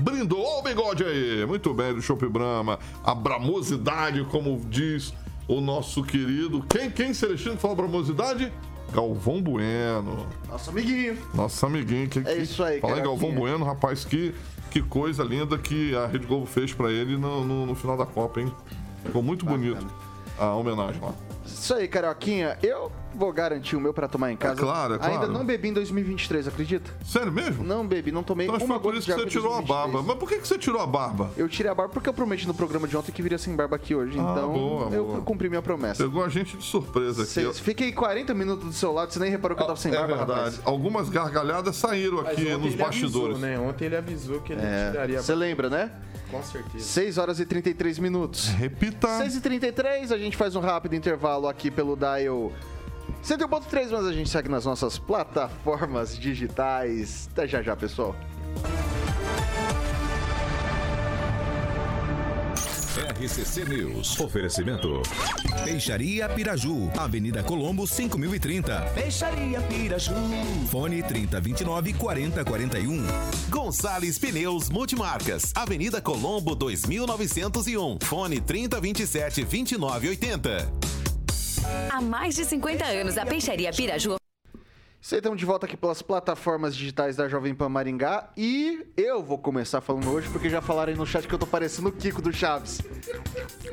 brindou. Ó o bigode aí! Muito bem, do Shop Brahma. A bramosidade, como diz o nosso querido... Quem, quem, Celestino, fala bramosidade? Galvão Bueno. Nosso amiguinho. Nosso amiguinho. Que, É isso aí, Falar em Galvão. Bueno, rapaz, que, que coisa linda que a Rede Globo fez pra ele no, no, no final da Copa, hein? Ficou muito bonito a homenagem lá. Isso aí, Carioquinha. Eu vou garantir o meu pra tomar em casa. É claro, é claro. Ainda não bebi em 2023, acredita? Sério mesmo? Não bebi, não tomei Então acho que uma foi por gota isso que você tirou a 2023. barba. Mas por que, que você tirou a barba? Eu tirei a barba porque eu prometi no programa de ontem que viria sem barba aqui hoje. Ah, então, boa, eu boa. cumpri minha promessa. Pegou a gente de surpresa aqui. Cês- Fiquei 40 minutos do seu lado, você nem reparou que eu tava sem é barba, verdade. rapaz. Algumas gargalhadas saíram Mas aqui ontem nos ele bastidores. Avisou, né? Ontem ele avisou que ele tiraria. Você lembra, né? Com certeza. 6 horas e 33 minutos. Repita. 6 e 33 a gente faz um rápido intervalo aqui pelo Dial 101.3, mas a gente segue nas nossas plataformas digitais. Até já já, pessoal. RCC News. Oferecimento. Peixaria Piraju, Avenida Colombo 5030. Peixaria Piraju. Fone 3029 4041. Gonçalves Pneus Multimarcas. Avenida Colombo 2901. Fone 3027 2980. Há mais de 50 anos, a Peixaria Piraju Isso aí, estamos de volta aqui pelas plataformas digitais da Jovem Pan Maringá. E eu vou começar falando hoje, porque já falaram aí no chat que eu tô parecendo o Kiko do Chaves.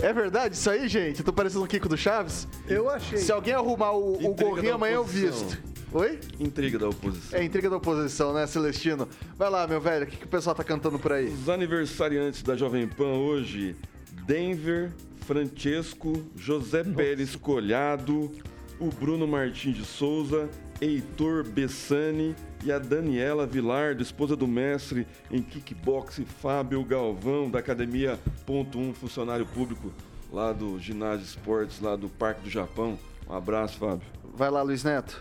É verdade isso aí, gente? Eu tô parecendo o Kiko do Chaves? Eu achei. Se alguém arrumar o, o gorrinho, amanhã eu visto. Oi? Intriga da oposição. É intriga da oposição, né, Celestino? Vai lá, meu velho, o que, que o pessoal tá cantando por aí? Os aniversariantes da Jovem Pan hoje: Denver, Francesco, José Pérez Colhado, o Bruno Martins de Souza, Heitor Bessani e a Daniela Vilardo, esposa do mestre em kickbox Fábio Galvão, da Academia Ponto um, funcionário público lá do Ginásio Esportes, lá do Parque do Japão. Um abraço, Fábio. Vai lá, Luiz Neto.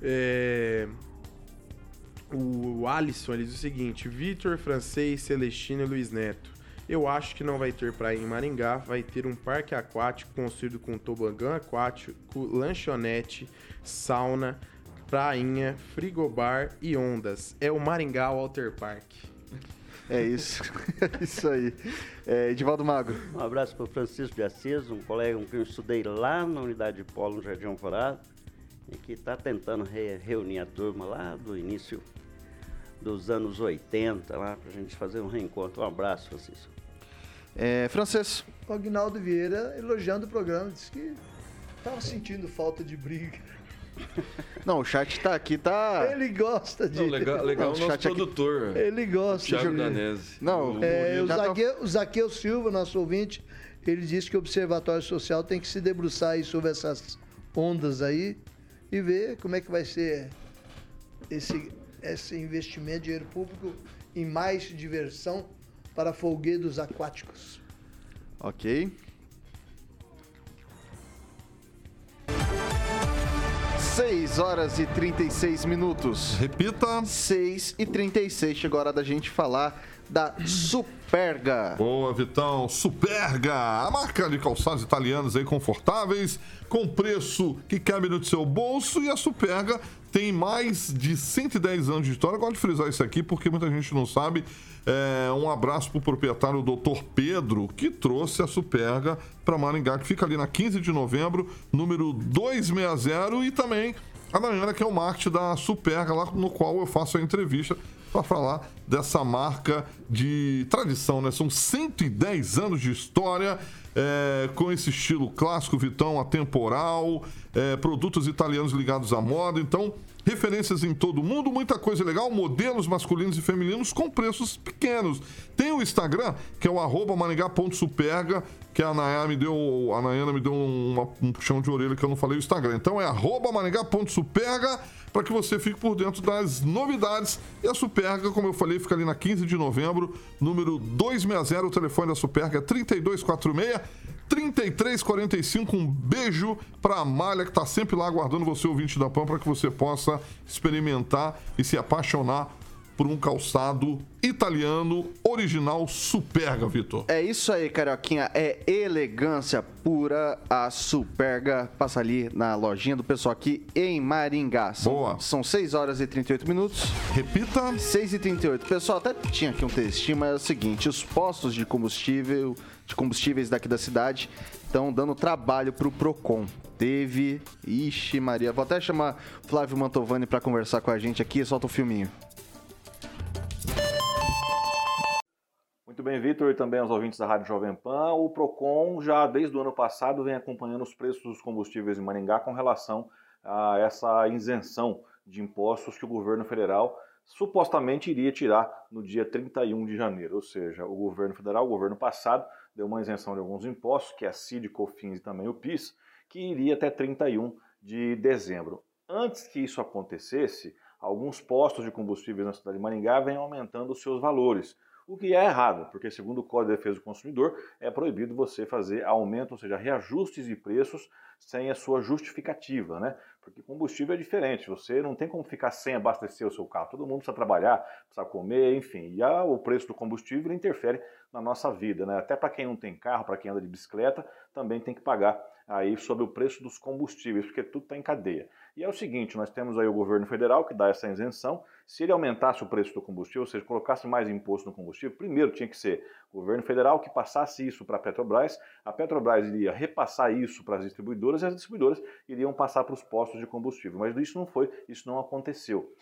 É, O Alisson ele diz o seguinte: Vitor, Francês, Celestino e Luiz Neto. Eu acho que não vai ter praia em Maringá, vai ter um parque aquático construído com tobogã aquático, lanchonete, sauna, prainha, frigobar e ondas. É o Maringá Water Park. É isso. [laughs] É isso aí. É, Edivaldo Mago. Um abraço para o Francisco de Assis, um colega com quem eu estudei lá na unidade de polo no Jardim Alvorada, e que está tentando re- reunir a turma lá do início dos anos 80, lá, para a gente fazer um reencontro. Um abraço, Francisco. É, francês. O Agnaldo Vieira elogiando o programa, disse que tava sentindo falta de briga. [laughs] Não, o chat tá aqui, tá. Ele gosta de. Não, legal, legal Não, o o nosso chat aqui- produtor, [laughs] Ele gosta Thiago de. Danese. Não, O- É, o, Zaqueu, o Zaqueu Silva, nosso ouvinte, ele disse que o Observatório Social tem que se debruçar aí sobre essas ondas aí e ver como é que vai ser esse, esse investimento de dinheiro público em mais diversão para folguedos aquáticos. Ok. 6 horas e 36 minutos. Repita. 6 e 36. Chegou a hora da gente falar da Superga. Boa, Vitão. Superga, a marca de calçados italianos aí confortáveis, com preço que cabe no seu bolso. E a Superga tem mais de 110 anos de história. Eu gosto de frisar isso aqui porque muita gente não sabe. É, um abraço para o proprietário Dr. Pedro, que trouxe a Superga para Maringá, que fica ali na 15 de novembro, número 260. E também a Nayana, que é o marketing da Superga, lá no qual eu faço a entrevista para falar dessa marca de tradição, né? São 110 anos de história é, com esse estilo clássico, Vitão, atemporal, é, produtos italianos ligados à moda. Então, referências em todo mundo, muita coisa legal, modelos masculinos e femininos com preços pequenos. Tem o Instagram, que é o arroba maringá.superga, que a Nayana me deu, a Nayana me deu uma- um puxão de orelha que eu não falei o Instagram. Então é arroba para que você fique por dentro das novidades. E a Superga, como eu falei, fica ali na 15 de novembro, número 260, o telefone da Superga é 3246 3345. Um beijo para a Malha que está sempre lá aguardando você, ouvinte da PAN, para que você possa experimentar e se apaixonar por um calçado italiano original Superga, Vitor. É isso aí, Carioquinha. É elegância pura. A Superga passa ali na lojinha do pessoal aqui em Maringá. São, Boa. São 6 horas e 38 minutos. Repita. 6 e 38. Pessoal, até tinha aqui um textinho, mas é o seguinte: os postos de combustível, de combustíveis daqui da cidade estão dando trabalho pro Procon. Teve. Ixi, Maria. Vou até chamar Flávio Mantovani para conversar com a gente aqui. Solta o filminho. Muito bem, Vitor, e também aos ouvintes da Rádio Jovem Pan. O PROCON já desde o ano passado vem acompanhando os preços dos combustíveis em Maringá com relação a essa isenção de impostos que o governo federal supostamente iria tirar no dia 31 de janeiro. Ou seja, o governo federal, o governo passado, deu uma isenção de alguns impostos, que é a CID, COFINS e também o PIS, que iria até 31 de dezembro. Antes que isso acontecesse, alguns postos de combustíveis na cidade de Maringá vêm aumentando os seus valores. O que é errado, porque segundo o Código de Defesa do Consumidor, é proibido você fazer aumento, ou seja, reajustes de preços sem a sua justificativa, né? Porque combustível é diferente, você não tem como ficar sem abastecer o seu carro. Todo mundo precisa trabalhar, precisa comer, enfim. E a, o preço do combustível interfere na nossa vida, né? Até para quem não tem carro, para quem anda de bicicleta, também tem que pagar aí sobre o preço dos combustíveis, porque tudo está em cadeia. E é o seguinte, nós temos aí o governo federal que dá essa isenção. Se ele aumentasse o preço do combustível, ou seja, colocasse mais imposto no combustível, primeiro tinha que ser o governo federal que passasse isso para a Petrobras, a Petrobras iria repassar isso para as distribuidoras e as distribuidoras iriam passar para os postos de combustível. Mas isso não foi, isso não aconteceu.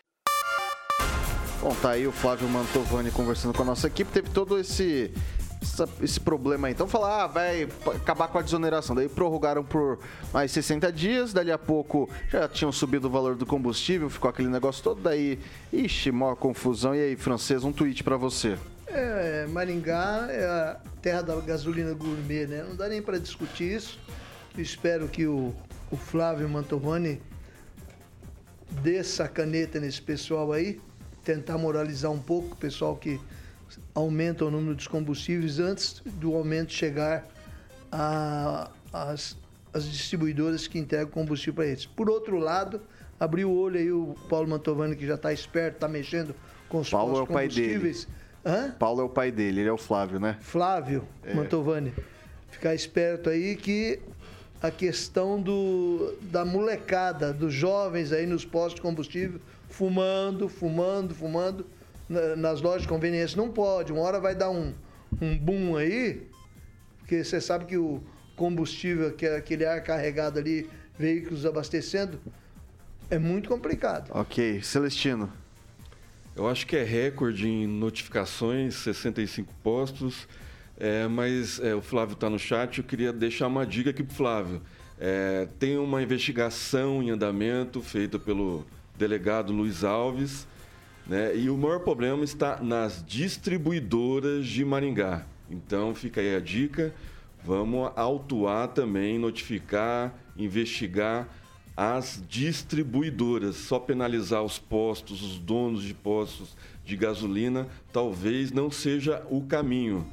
Bom, tá aí o Flávio Mantovani conversando com a nossa equipe. Teve todo esse essa, esse problema aí. Então falar, ah, vai acabar com a desoneração. Daí prorrogaram por mais 60 dias, dali a pouco já tinham subido o valor do combustível, ficou aquele negócio todo, daí, ixi, maior confusão. E aí, francês, um tweet para você. É, Maringá é a terra da gasolina gourmet, né? Não dá nem para discutir isso. espero que o, o Flávio Mantovani dê essa caneta nesse pessoal aí, tentar moralizar um pouco o pessoal que aumenta o número dos combustíveis antes do aumento chegar às distribuidoras que entregam combustível para eles. Por outro lado, abriu o olho aí o Paulo Mantovani, que já está esperto, está mexendo com os Paulo é o pai dele. Hã? Paulo é o pai dele, ele é o Flávio, né? Flávio é. Mantovani. Ficar esperto aí que a questão do, da molecada, dos jovens aí nos postos de combustível, fumando, fumando, fumando nas lojas de conveniência não pode. Uma hora vai dar um, um boom aí, porque você sabe que o combustível, que é aquele ar carregado ali, veículos abastecendo, é muito complicado. Ok. Celestino. Eu acho que é recorde em notificações, 65 postos. É, mas é, o Flávio está no chat, eu queria deixar uma dica aqui para o Flávio. É, tem uma investigação em andamento feita pelo delegado Luiz Alves né? E o maior problema está nas distribuidoras de Maringá. Então fica aí a dica. Vamos autuar também, notificar, investigar as distribuidoras. Só penalizar os postos, os donos de postos de gasolina, talvez não seja o caminho.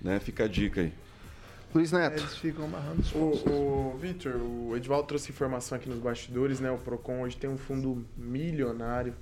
Né? Fica a dica aí. Luiz Neto. Eles ficam amarrando os O, o Vitor, o Edvaldo trouxe informação aqui nos bastidores, né? O Procon hoje tem um fundo milionário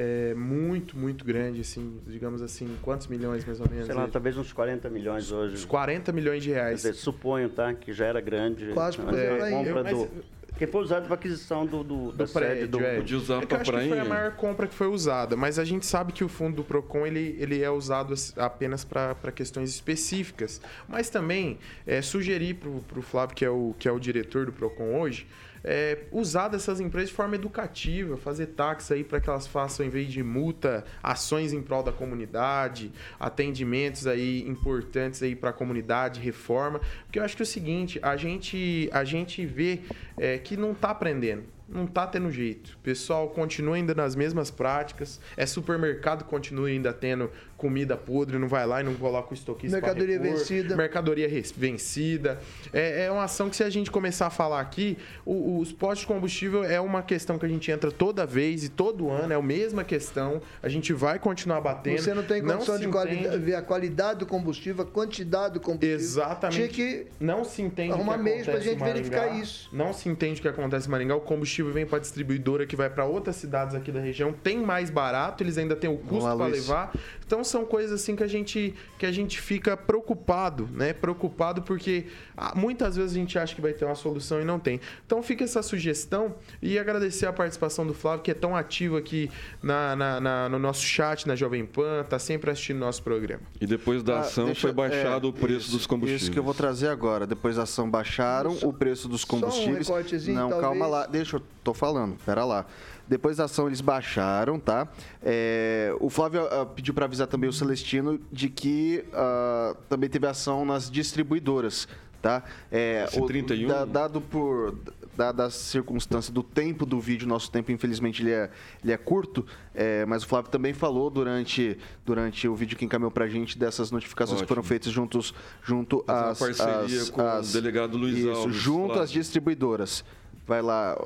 é muito, muito grande, assim, digamos assim, quantos milhões mais ou menos? Sei lá, talvez uns 40 milhões hoje. Uns 40 milhões de reais. Dizer, suponho, tá? Que já era grande. Quase por é, compra mas, do. Que foi usado para aquisição do, do, do prédio, do, é. de usar é para acho que foi a maior compra que foi usada, mas a gente sabe que o fundo do Procon ele, ele é usado apenas para questões específicas. Mas também é, sugerir para o Flávio, que é o, que é o diretor do Procon hoje, é, usar dessas empresas de forma educativa, fazer táxi aí para que elas façam, em vez de multa, ações em prol da comunidade, atendimentos aí importantes aí para a comunidade, reforma. Porque eu acho que é o seguinte, a gente, a gente vê é, que não está aprendendo não tá tendo jeito. O pessoal continua ainda nas mesmas práticas. É supermercado continua ainda tendo comida podre, não vai lá e não coloca o estoquista Mercadoria vencida. Mercadoria vencida. É, é, uma ação que se a gente começar a falar aqui, o, os postos de combustível é uma questão que a gente entra toda vez e todo ano, é a mesma questão. A gente vai continuar batendo. Você não tem condição não de ver a qualidade do combustível, a quantidade do combustível. Exatamente. Tinha que não se entende arrumar meios pra gente verificar isso. Não se entende o que acontece em Maringá. O combustível vem para distribuidora que vai para outras cidades aqui da região, tem mais barato, eles ainda têm o custo para levar. Então são coisas assim que a gente que a gente fica preocupado, né? Preocupado porque ah, muitas vezes a gente acha que vai ter uma solução e não tem. Então fica essa sugestão e agradecer a participação do Flávio, que é tão ativo aqui na, na, na no nosso chat, na Jovem Pan, tá sempre assistindo nosso programa. E depois da ah, ação deixa, foi baixado é, o preço isso, dos combustíveis. Isso que eu vou trazer agora. Depois da ação baixaram o preço dos combustíveis. Um não, talvez. calma lá. Deixa eu tô falando, pera lá. Depois da ação eles baixaram, tá? É, o Flávio ah, pediu para avisar também o Celestino de que ah, também teve ação nas distribuidoras, tá? É, Esse 31? da- dado por dada a circunstância do tempo do vídeo, nosso tempo infelizmente ele é, ele é curto, é, mas o Flávio também falou durante, durante o vídeo que encaminhou pra gente dessas notificações que foram Ótimo. feitas juntos, junto às, parceria às- com o às- delegado Luiz isso, Alves, junto Flávio. às distribuidoras. Vai lá,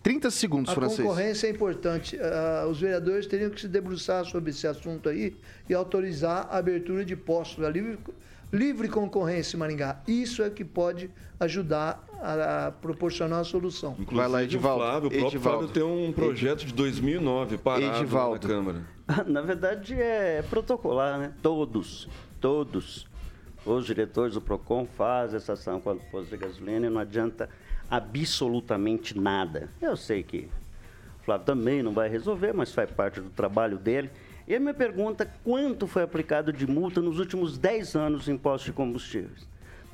30 segundos, A francês. concorrência é importante. Ah, os vereadores teriam que se debruçar sobre esse assunto aí e autorizar a abertura de postos da livre, livre concorrência em Maringá. Isso é que pode ajudar a, a proporcionar a solução. Inclusive, Vai lá, Edivaldo. O, Flávio, o próprio Edivaldo. Flávio tem um projeto de 2009 parado Edivaldo. na Câmara. [laughs] Na verdade, é protocolar, né? Todos, todos os diretores do PROCON fazem essa ação quando posto de gasolina e não adianta absolutamente nada. Eu sei que o Flávio também não vai resolver, mas faz parte do trabalho dele. E a minha pergunta, quanto foi aplicado de multa nos últimos 10 anos em postos de combustíveis?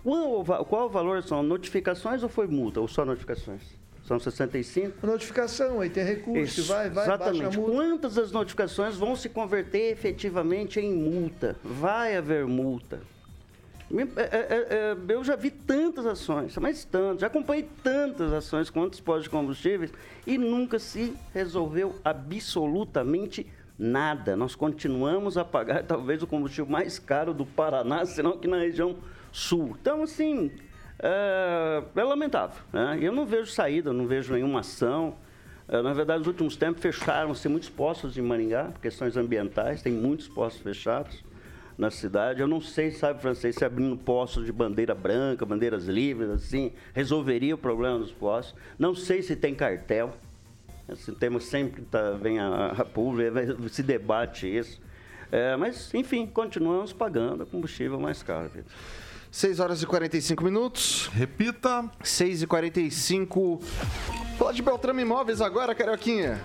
Qual, qual o valor? São notificações ou foi multa? Ou só notificações? São 65? Notificação, aí tem recurso, Isso, vai, vai, Exatamente. Quantas das notificações vão se converter efetivamente em multa? Vai haver multa. É- é- é- Eu já vi tantas ações, mas tantas, já acompanhei tantas ações contra os postos de combustíveis e nunca se resolveu absolutamente nada. Nós continuamos a pagar [laughs] talvez o combustível mais caro do Paraná, senão que na região sul. Então, assim, é, é lamentável. Né? Eu não vejo saída, não vejo nenhuma ação. Na verdade, nos últimos tempos fecharam-se muitos postos em Maringá, por questões ambientais, tem muitos postos fechados na cidade. Eu não sei, sabe, francês, se abrindo postos de bandeira branca, bandeiras livres, assim, resolveria o problema dos postos. Não sei se tem cartel. Esse tema sempre tá, vem a, a público, [laughs] se debate isso. É, mas, enfim, continuamos pagando combustível mais caro. Vitor. 6 horas e 45 minutos. Repita. 6 e 45. Fala de Beltrame Imóveis agora, Carioquinha.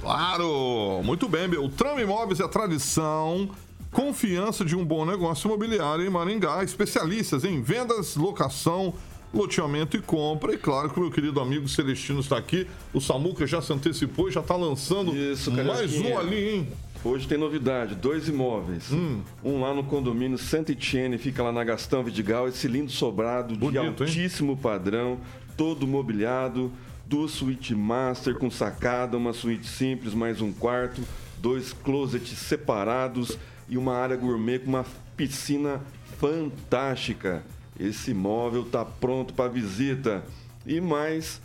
Claro! Muito bem, Beltrame Imóveis é tradição, confiança de um bom negócio imobiliário em Maringá. Especialistas em vendas, locação, loteamento e compra. E claro que o meu querido amigo Celestino está aqui. O Samuca já se antecipou e já está lançando Isso, mais um ali, hein? Hoje tem novidade, dois imóveis. Hum. Um lá no condomínio Santa Etienne, fica lá na Gastão Vidigal, esse lindo sobrado de Bonito, hein? altíssimo padrão, todo mobiliado, duas suíte master com sacada, uma suíte simples, mais um quarto, dois closets separados e uma área gourmet com uma piscina fantástica. Esse imóvel tá pronto para visita. E mais,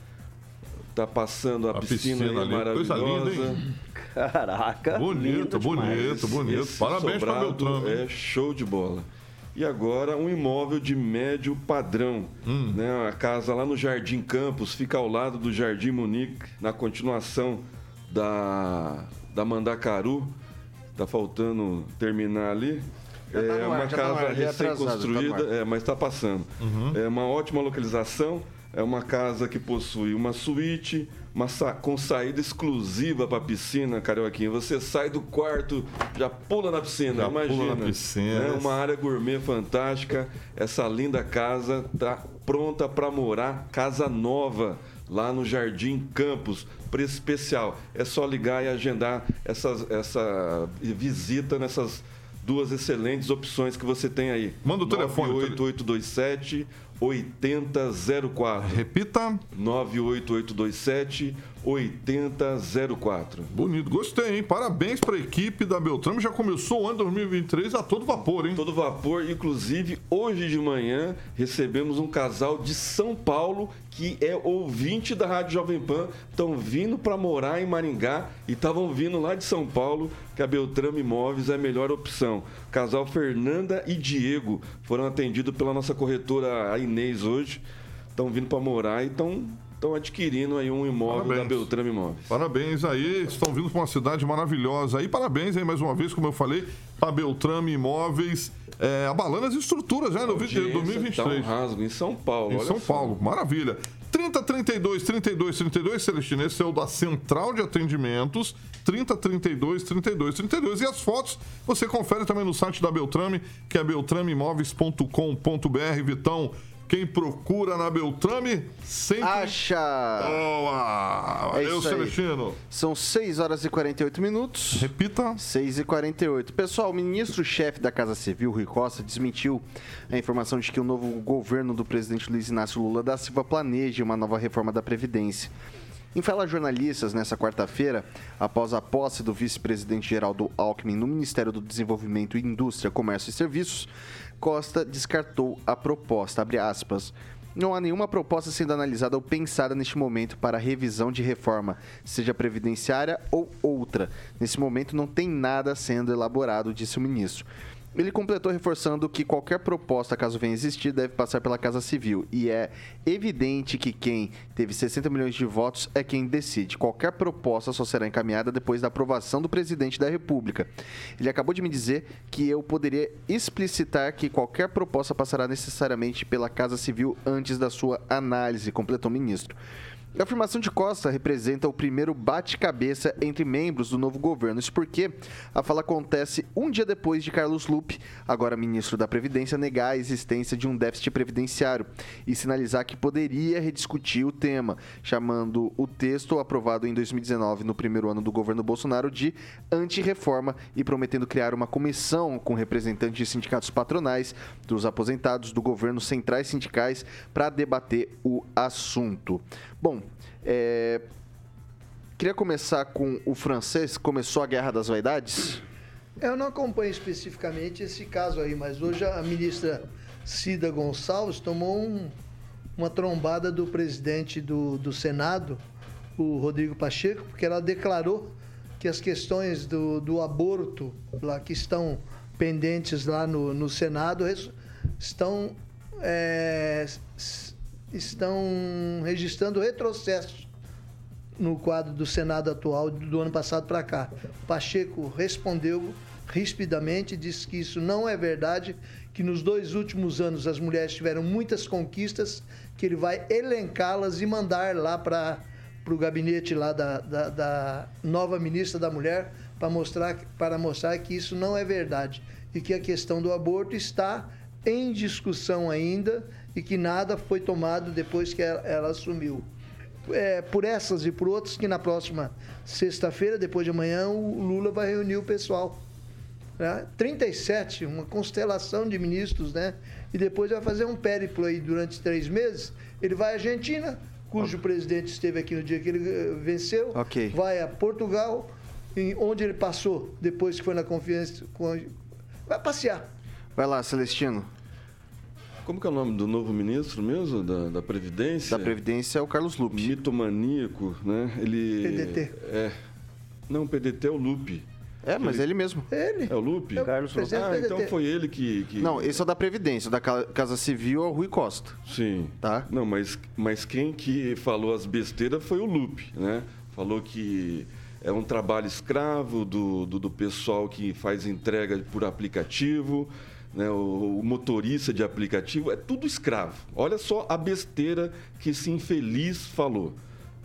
tá passando a, A piscina, piscina aí ali, coisa maravilhosa. linda, hein? Caraca, Bonito, bonito, bonito. Esse Parabéns para Beltrame. É show de bola. E agora um imóvel de médio padrão. Hum. Né? A casa lá no Jardim Campos, fica ao lado do Jardim Munique, na continuação da, da Mandacaru. Tá faltando terminar ali. Já tá é ar, uma tá casa é recém-construída, tá é, mas está passando. Uhum. É uma ótima localização. É uma casa que possui uma suíte, uma sa- com saída exclusiva para a piscina, Carioquinha. Você sai do quarto, já pula na piscina, Já pula imagina. na piscina. É uma área gourmet fantástica. Essa linda casa tá pronta para morar, casa nova lá no Jardim Campos, preço especial. É só ligar e agendar essas, essa visita nessas duas excelentes opções que você tem aí. Manda o telefone. 98827 8004. Repita. 98827 8004. Bonito, gostei, hein? Parabéns para a equipe da Beltrame. Já começou o ano 2023 a todo vapor, hein? Todo vapor, inclusive hoje de manhã recebemos um casal de São Paulo que é ouvinte da Rádio Jovem Pan, estão vindo para morar em Maringá e estavam vindo lá de São Paulo, que a Beltrame Imóveis é a melhor opção. Casal Fernanda e Diego foram atendidos pela nossa corretora Inês hoje, estão vindo para morar e estão estão adquirindo aí um imóvel Parabéns. da Beltrame Imóveis. Parabéns aí, estão vindo para uma cidade maravilhosa. E parabéns aí mais uma vez, como eu falei, para Beltrame Imóveis, é, abalando as estruturas já Audiência 2023. Tá um rasgo em São Paulo. Em São só. Paulo, maravilha. 30 32 32 32 Celestino, esse é o da Central de Atendimentos. 30 32 32 32 e as fotos você confere também no site da Beltrame, que é beltrameimóveis.com.br. Vitão, Quem procura na Beltrame, sempre Acha! Boa! É Valeu, aí. Celestino. São 6 horas e 48 minutos. Repita. 6 e 48. Pessoal, o ministro-chefe da Casa Civil, Rui Costa, desmentiu a informação de que o novo governo do presidente Luiz Inácio Lula da Silva planeja uma nova reforma da Previdência. Em fala a jornalistas nessa quarta-feira, após a posse do vice-presidente Geraldo Alckmin no Ministério do Desenvolvimento, Indústria, Comércio e Serviços, Costa descartou a proposta. Não há nenhuma proposta sendo analisada ou pensada neste momento para revisão de reforma, seja previdenciária ou outra. Nesse momento não tem nada sendo elaborado, disse o ministro. Ele completou reforçando que qualquer proposta, caso venha existir, deve passar pela Casa Civil. E é evidente que quem teve 60 milhões de votos é quem decide. Qualquer proposta só será encaminhada depois da aprovação do presidente da República. Ele acabou de me dizer que eu poderia explicitar que qualquer proposta passará necessariamente pela Casa Civil antes da sua análise, completou o ministro. A afirmação de Costa representa o primeiro bate-cabeça entre membros do novo governo. Isso porque a fala acontece um dia depois de Carlos Lupe, agora ministro da Previdência, negar a existência de um déficit previdenciário e sinalizar que poderia rediscutir o tema, chamando o texto aprovado em 2019, no primeiro ano do governo Bolsonaro, de anti-reforma e prometendo criar uma comissão com representantes de sindicatos patronais, dos aposentados, do governo, centrais sindicais, para debater o assunto. Bom, é, queria começar com o francês. Começou a Guerra das Vaidades? Eu não acompanho especificamente esse caso aí, mas hoje a ministra Cida Gonçalves tomou um- uma trombada do presidente do, do Senado, o Rodrigo Pacheco, porque ela declarou que as questões do, do aborto lá que estão pendentes lá no, no Senado estão, é, estão registrando retrocesso no quadro do Senado atual do ano passado para cá. Pacheco respondeu rispidamente, disse que isso não é verdade, que nos dois últimos anos as mulheres tiveram muitas conquistas, que ele vai elencá-las e mandar lá para o gabinete lá da, da, da nova ministra da Mulher para mostrar, para mostrar que isso não é verdade e que a questão do aborto está em discussão ainda e que nada foi tomado depois que ela, ela assumiu é, por essas e por outras, que na próxima sexta-feira, depois de amanhã, o Lula vai reunir o pessoal. Né? 37, uma constelação de ministros, né? E depois vai fazer um périplo aí durante três meses. Ele vai à Argentina, cujo presidente esteve aqui no dia que ele eh, venceu. Ok. Vai a Portugal, onde ele passou depois que foi na conferência. Vai passear. Vai lá, Celestino. Como que é o nome do novo ministro mesmo, da, da Previdência? Da Previdência é o Carlos Lupe. Mitomaníaco, né? Ele... PDT. É. Não, o PDT é o Lupe. É, mas é ele mesmo. Ele. É o Lupe? É o Carlos Lupe. Ah, então foi ele que... que... Não, esse é o da Previdência. Da Ca- Casa Civil é o Rui Costa. Sim. Tá. Não, mas, mas quem que falou as besteiras foi o Lupe, né? Falou que é um trabalho escravo do, do, do pessoal que faz entrega por aplicativo, né? O, o motorista de aplicativo, é tudo escravo. Olha só a besteira que esse infeliz falou.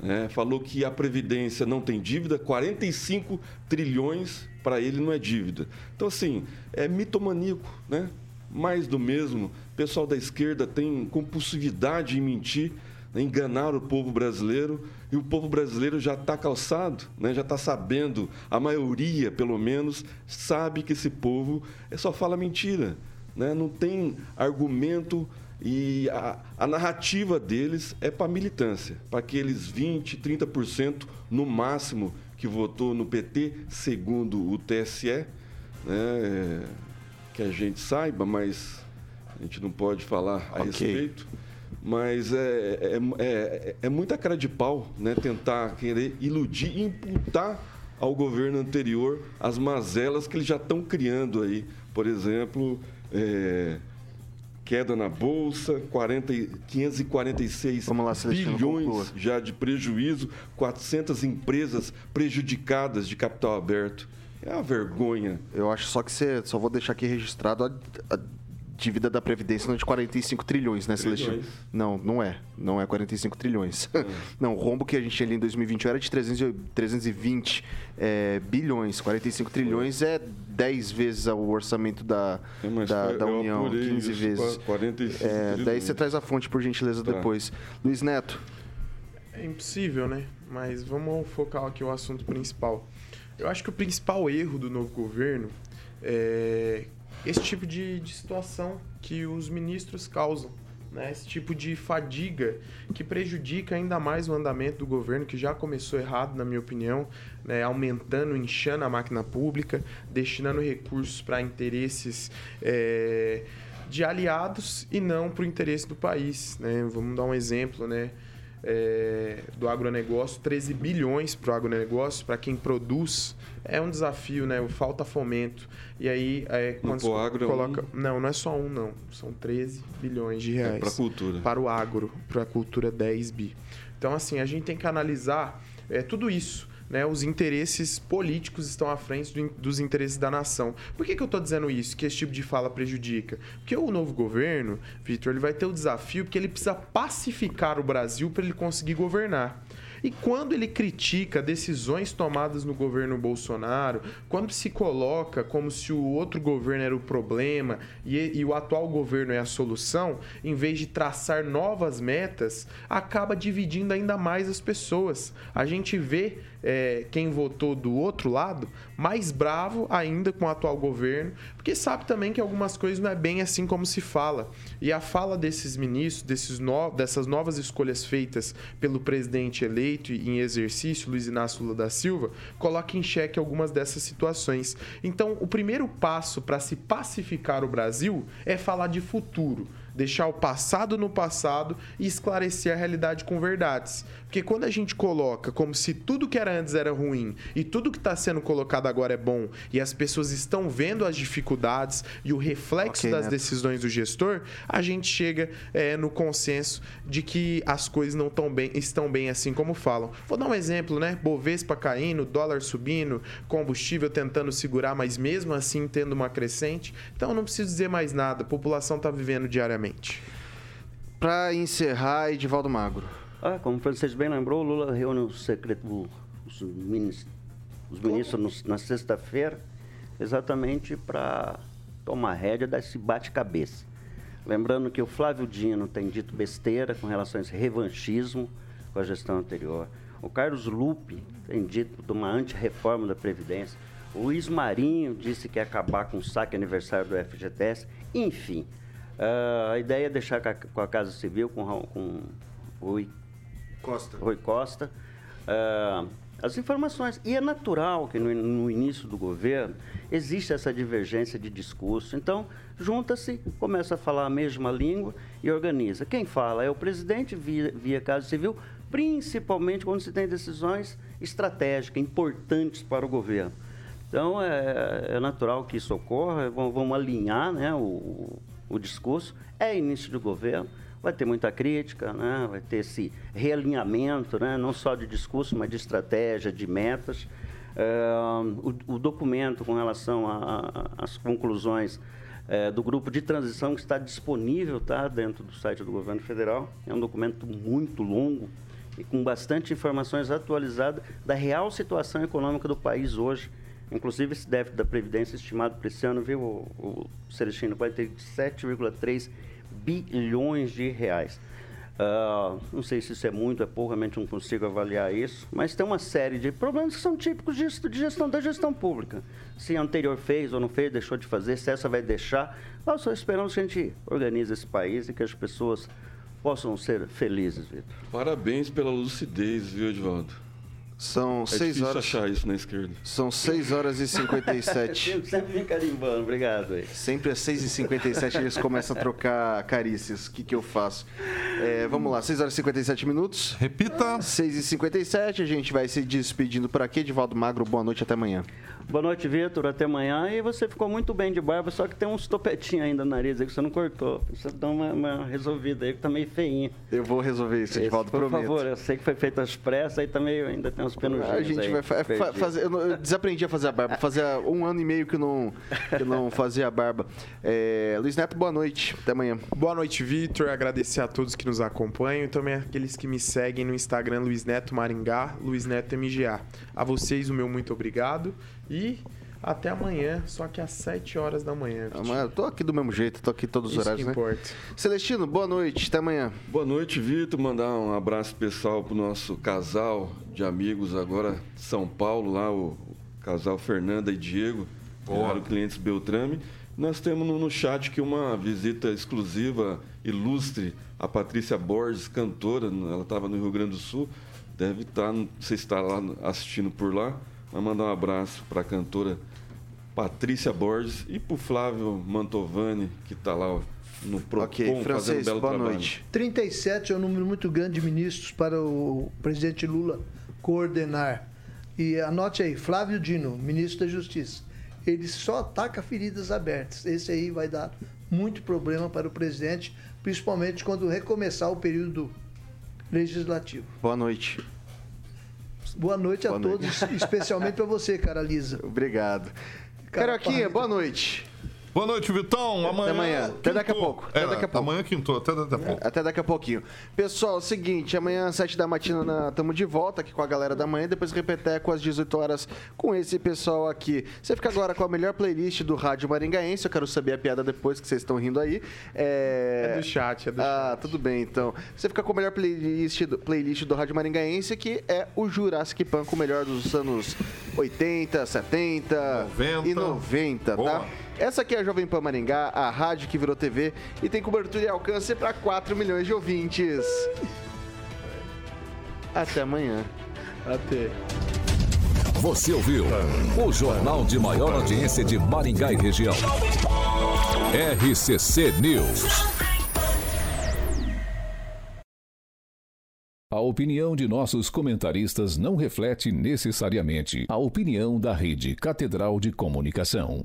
né? Falou que a Previdência não tem dívida, 45 trilhões para ele não é dívida. Então, assim, é mitomaníaco, né? mais do mesmo. O pessoal da esquerda tem compulsividade em mentir, enganar o povo brasileiro, e o povo brasileiro já está calçado, né, já está sabendo, a maioria, pelo menos, sabe que esse povo é só fala mentira. Né, não tem argumento e a, a narrativa deles é para militância, para aqueles 20, 30% no máximo que votou no PT, segundo o TSE, né, que a gente saiba, mas a gente não pode falar a Ok. respeito. Mas é, é, é, é muita cara de pau né, tentar querer iludir e imputar ao governo anterior as mazelas que eles já estão criando aí. Por exemplo, é, queda na Bolsa, 40, e- 546 Vamos lá, bilhões já de prejuízo, 400 empresas prejudicadas de capital aberto. É uma vergonha. Eu acho só que você. Só vou deixar aqui registrado a, a dívida da Previdência não é de 45 trilhões, né, Celestino? Não, não é. Não é 45 trilhões. Hum. [laughs] não, o rombo que a gente tinha ali em 2021 era de 300, 320 é, bilhões. 45 trilhões é 10 vezes o orçamento da, É, da, da União, apurei 15 isso, vezes. 45 É, daí você traz a fonte, por gentileza, Tá. depois. Luiz Neto, É impossível, né? Mas vamos focar aqui o assunto principal. Eu acho que o principal erro do novo governo é esse tipo de, de situação que os ministros causam. Né? Esse tipo de fadiga que prejudica ainda mais o andamento do governo, que já começou errado, na minha opinião, né? aumentando, inchando a máquina pública, destinando recursos para interesses é, de aliados e não para o interesse do país. Né? Vamos dar um exemplo, né? É, do agronegócio, 13 bilhões para o agronegócio, para quem produz, é um desafio, né? Falta fomento. E aí, é, quando se Proagro é coloca. um? Não, não é só um, não. São 13 bilhões de reais. É pra cultura. Para o agro, para a cultura 10 bi. Então, assim, a gente tem que analisar é, tudo isso. Né, os interesses políticos estão à frente do dos interesses da nação. Por que, que eu estou dizendo isso? Que esse tipo de fala prejudica? Porque o novo governo, Vitor, ele vai ter o desafio porque ele precisa pacificar o Brasil para ele conseguir governar. E quando ele critica decisões tomadas no governo Bolsonaro, quando se coloca como se o outro governo era o problema e, e o atual governo é a solução, em vez de traçar novas metas, acaba dividindo ainda mais as pessoas. A gente vê é, quem votou do outro lado mais bravo ainda com o atual governo, porque sabe também que algumas coisas não é bem assim como se fala. E a fala desses ministros, desses no- dessas novas escolhas feitas pelo presidente eleito e em exercício, Luiz Inácio Lula da Silva, coloca em xeque algumas dessas situações. Então, o primeiro passo para se pacificar o Brasil é falar de futuro deixar o passado no passado e esclarecer a realidade com verdades. Porque quando a gente coloca como se tudo que era antes era ruim e tudo que está sendo colocado agora é bom e as pessoas estão vendo as dificuldades e o reflexo Ok, das Neto. decisões do gestor, a gente chega é, no consenso de que as coisas não tão bem, estão bem assim como falam. Vou dar um exemplo, né? Bovespa caindo, dólar subindo, combustível tentando segurar, mas mesmo assim tendo uma crescente. Então não preciso dizer mais nada, a população está vivendo diariamente. Para encerrar, Edivaldo Magro. Ah, como o francês bem lembrou, o Lula reúne o secreto, os, minis- os ministros na sexta-feira, exatamente para tomar rédea desse bate-cabeça. Lembrando que o Flávio Dino tem dito besteira com relação a esse revanchismo com a gestão anterior. O Carlos Lupe tem dito de uma antirreforma da Previdência. O Luiz Marinho disse que ia acabar com o saque aniversário do FGTS. Enfim, ah, a ideia é deixar com a, Casa Civil, com, com o Costa. Rui Costa, ah, as informações. E é natural que no, no início do governo existe essa divergência de discurso. Então, junta-se, começa a falar a mesma língua e organiza. Quem fala é o presidente via, via Casa Civil, principalmente quando se tem decisões estratégicas, importantes para o governo. Então, é, é natural que isso ocorra, vamos, vamos alinhar né, o, o discurso. É início do governo, vai ter muita crítica, né, vai ter esse realinhamento, né, não só de discurso, mas de estratégia, de metas. É, o, o documento com relação às conclusões é, do grupo de transição que está disponível tá, dentro do site do governo federal. É um documento muito longo e com bastante informações atualizadas da real situação econômica do país hoje. Inclusive, esse déficit da Previdência estimado para esse ano, viu, o, o Celestino, 47,3 bilhões de reais. Ah, não sei se isso é muito, é pouco, realmente não consigo avaliar isso, mas tem uma série de problemas que são típicos de, de gestão da gestão pública. Se a anterior fez ou não fez, deixou de fazer, se essa vai deixar. Nós só esperamos que a gente organize esse país e que as pessoas possam ser felizes, Vitor. Parabéns pela lucidez, viu, Edvaldo? São É 6 difícil horas. achar isso na esquerda. São 6 horas e 57. [laughs] Sempre, sempre me carimbando, obrigado aí. Sempre às 6h57 eles começam a trocar carícias. O que, que eu faço? É, vamos lá, 6 horas e 57 minutos. Repita. 6h57, a gente vai se despedindo por aqui. Edivaldo Magro, boa noite, até amanhã. Boa noite, Vitor. Até amanhã. E você ficou muito bem de barba, só que tem uns topetinhos ainda na nariz aí que você não cortou. Precisa dar uma, uma resolvida aí, que tá meio feinho. Eu vou resolver isso, Edivaldo, Por prometo. favor, eu sei que foi feito às pressas, aí também ainda tem uns penuginhos A gente aí, vai fa- fa- perdidos. fazer. Eu, não- eu desaprendi a fazer a barba. Fazia um ano e meio que eu não, que não fazia a barba. É, Luiz Neto, boa noite. Até amanhã. Boa noite, Vitor. Agradecer a todos que nos acompanham e também aqueles que me seguem no Instagram Luiz Neto Maringá, Luiz Neto MGA. A vocês o meu muito obrigado e até amanhã, só que às 7 horas da manhã. Amanhã, eu tô aqui do mesmo jeito, tô aqui todos os Isso horários, que né? importa. Celestino, boa noite. Até amanhã. Boa noite, Vitor. Mandar um abraço especial pro nosso casal de amigos agora de São Paulo, lá o, casal Fernanda e Diego, viraram clientes Beltrame. Nós temos no, chat aqui uma visita exclusiva, ilustre, a Patrícia Borges, cantora, ela estava no Rio Grande do Sul, deve estar, não sei se está lá assistindo por lá, mas mandar um abraço para a cantora Patrícia Borges e para o Flávio Mantovani, que está lá no Procon Ok, fazendo um francês, belo boa trabalho. noite. 37 é um número muito grande de ministros para o presidente Lula coordenar. E anote aí, Flávio Dino, ministro da Justiça. Ele só ataca feridas abertas. Esse aí vai dar muito problema para o presidente, principalmente quando recomeçar o período legislativo. Boa noite. Boa noite a Boa noite. todos, especialmente para você, cara Lisa. [laughs] Obrigado. Cara, parra- boa noite. Boa noite, Vitão. Amanhã. amanhã. Até daqui a pouco. Até É, daqui a pouco. Amanhã quintou, até daqui a pouco. Até daqui a pouquinho. Pessoal, é o seguinte, amanhã às 7 da matina estamos de volta aqui com a galera da manhã, depois repeteco às 18 horas com esse pessoal aqui. Você fica agora com a melhor playlist do Rádio Maringaense, eu quero saber a piada depois que vocês estão rindo aí. É, É do chat, é do Ah, tudo bem, então. Você fica com a melhor playlist do, playlist do Rádio Maringaense, que é o Jurassic Pan, com o melhor dos anos 80, 70 90. e 90, Boa. Essa aqui é a Jovem Pan Maringá, a rádio que virou TV e tem cobertura e alcance para 4 milhões de ouvintes. Até amanhã. Até. Você ouviu o jornal de maior audiência de Maringá e região. RCC News. A opinião de nossos comentaristas não reflete necessariamente a opinião da Rede Catedral de Comunicação.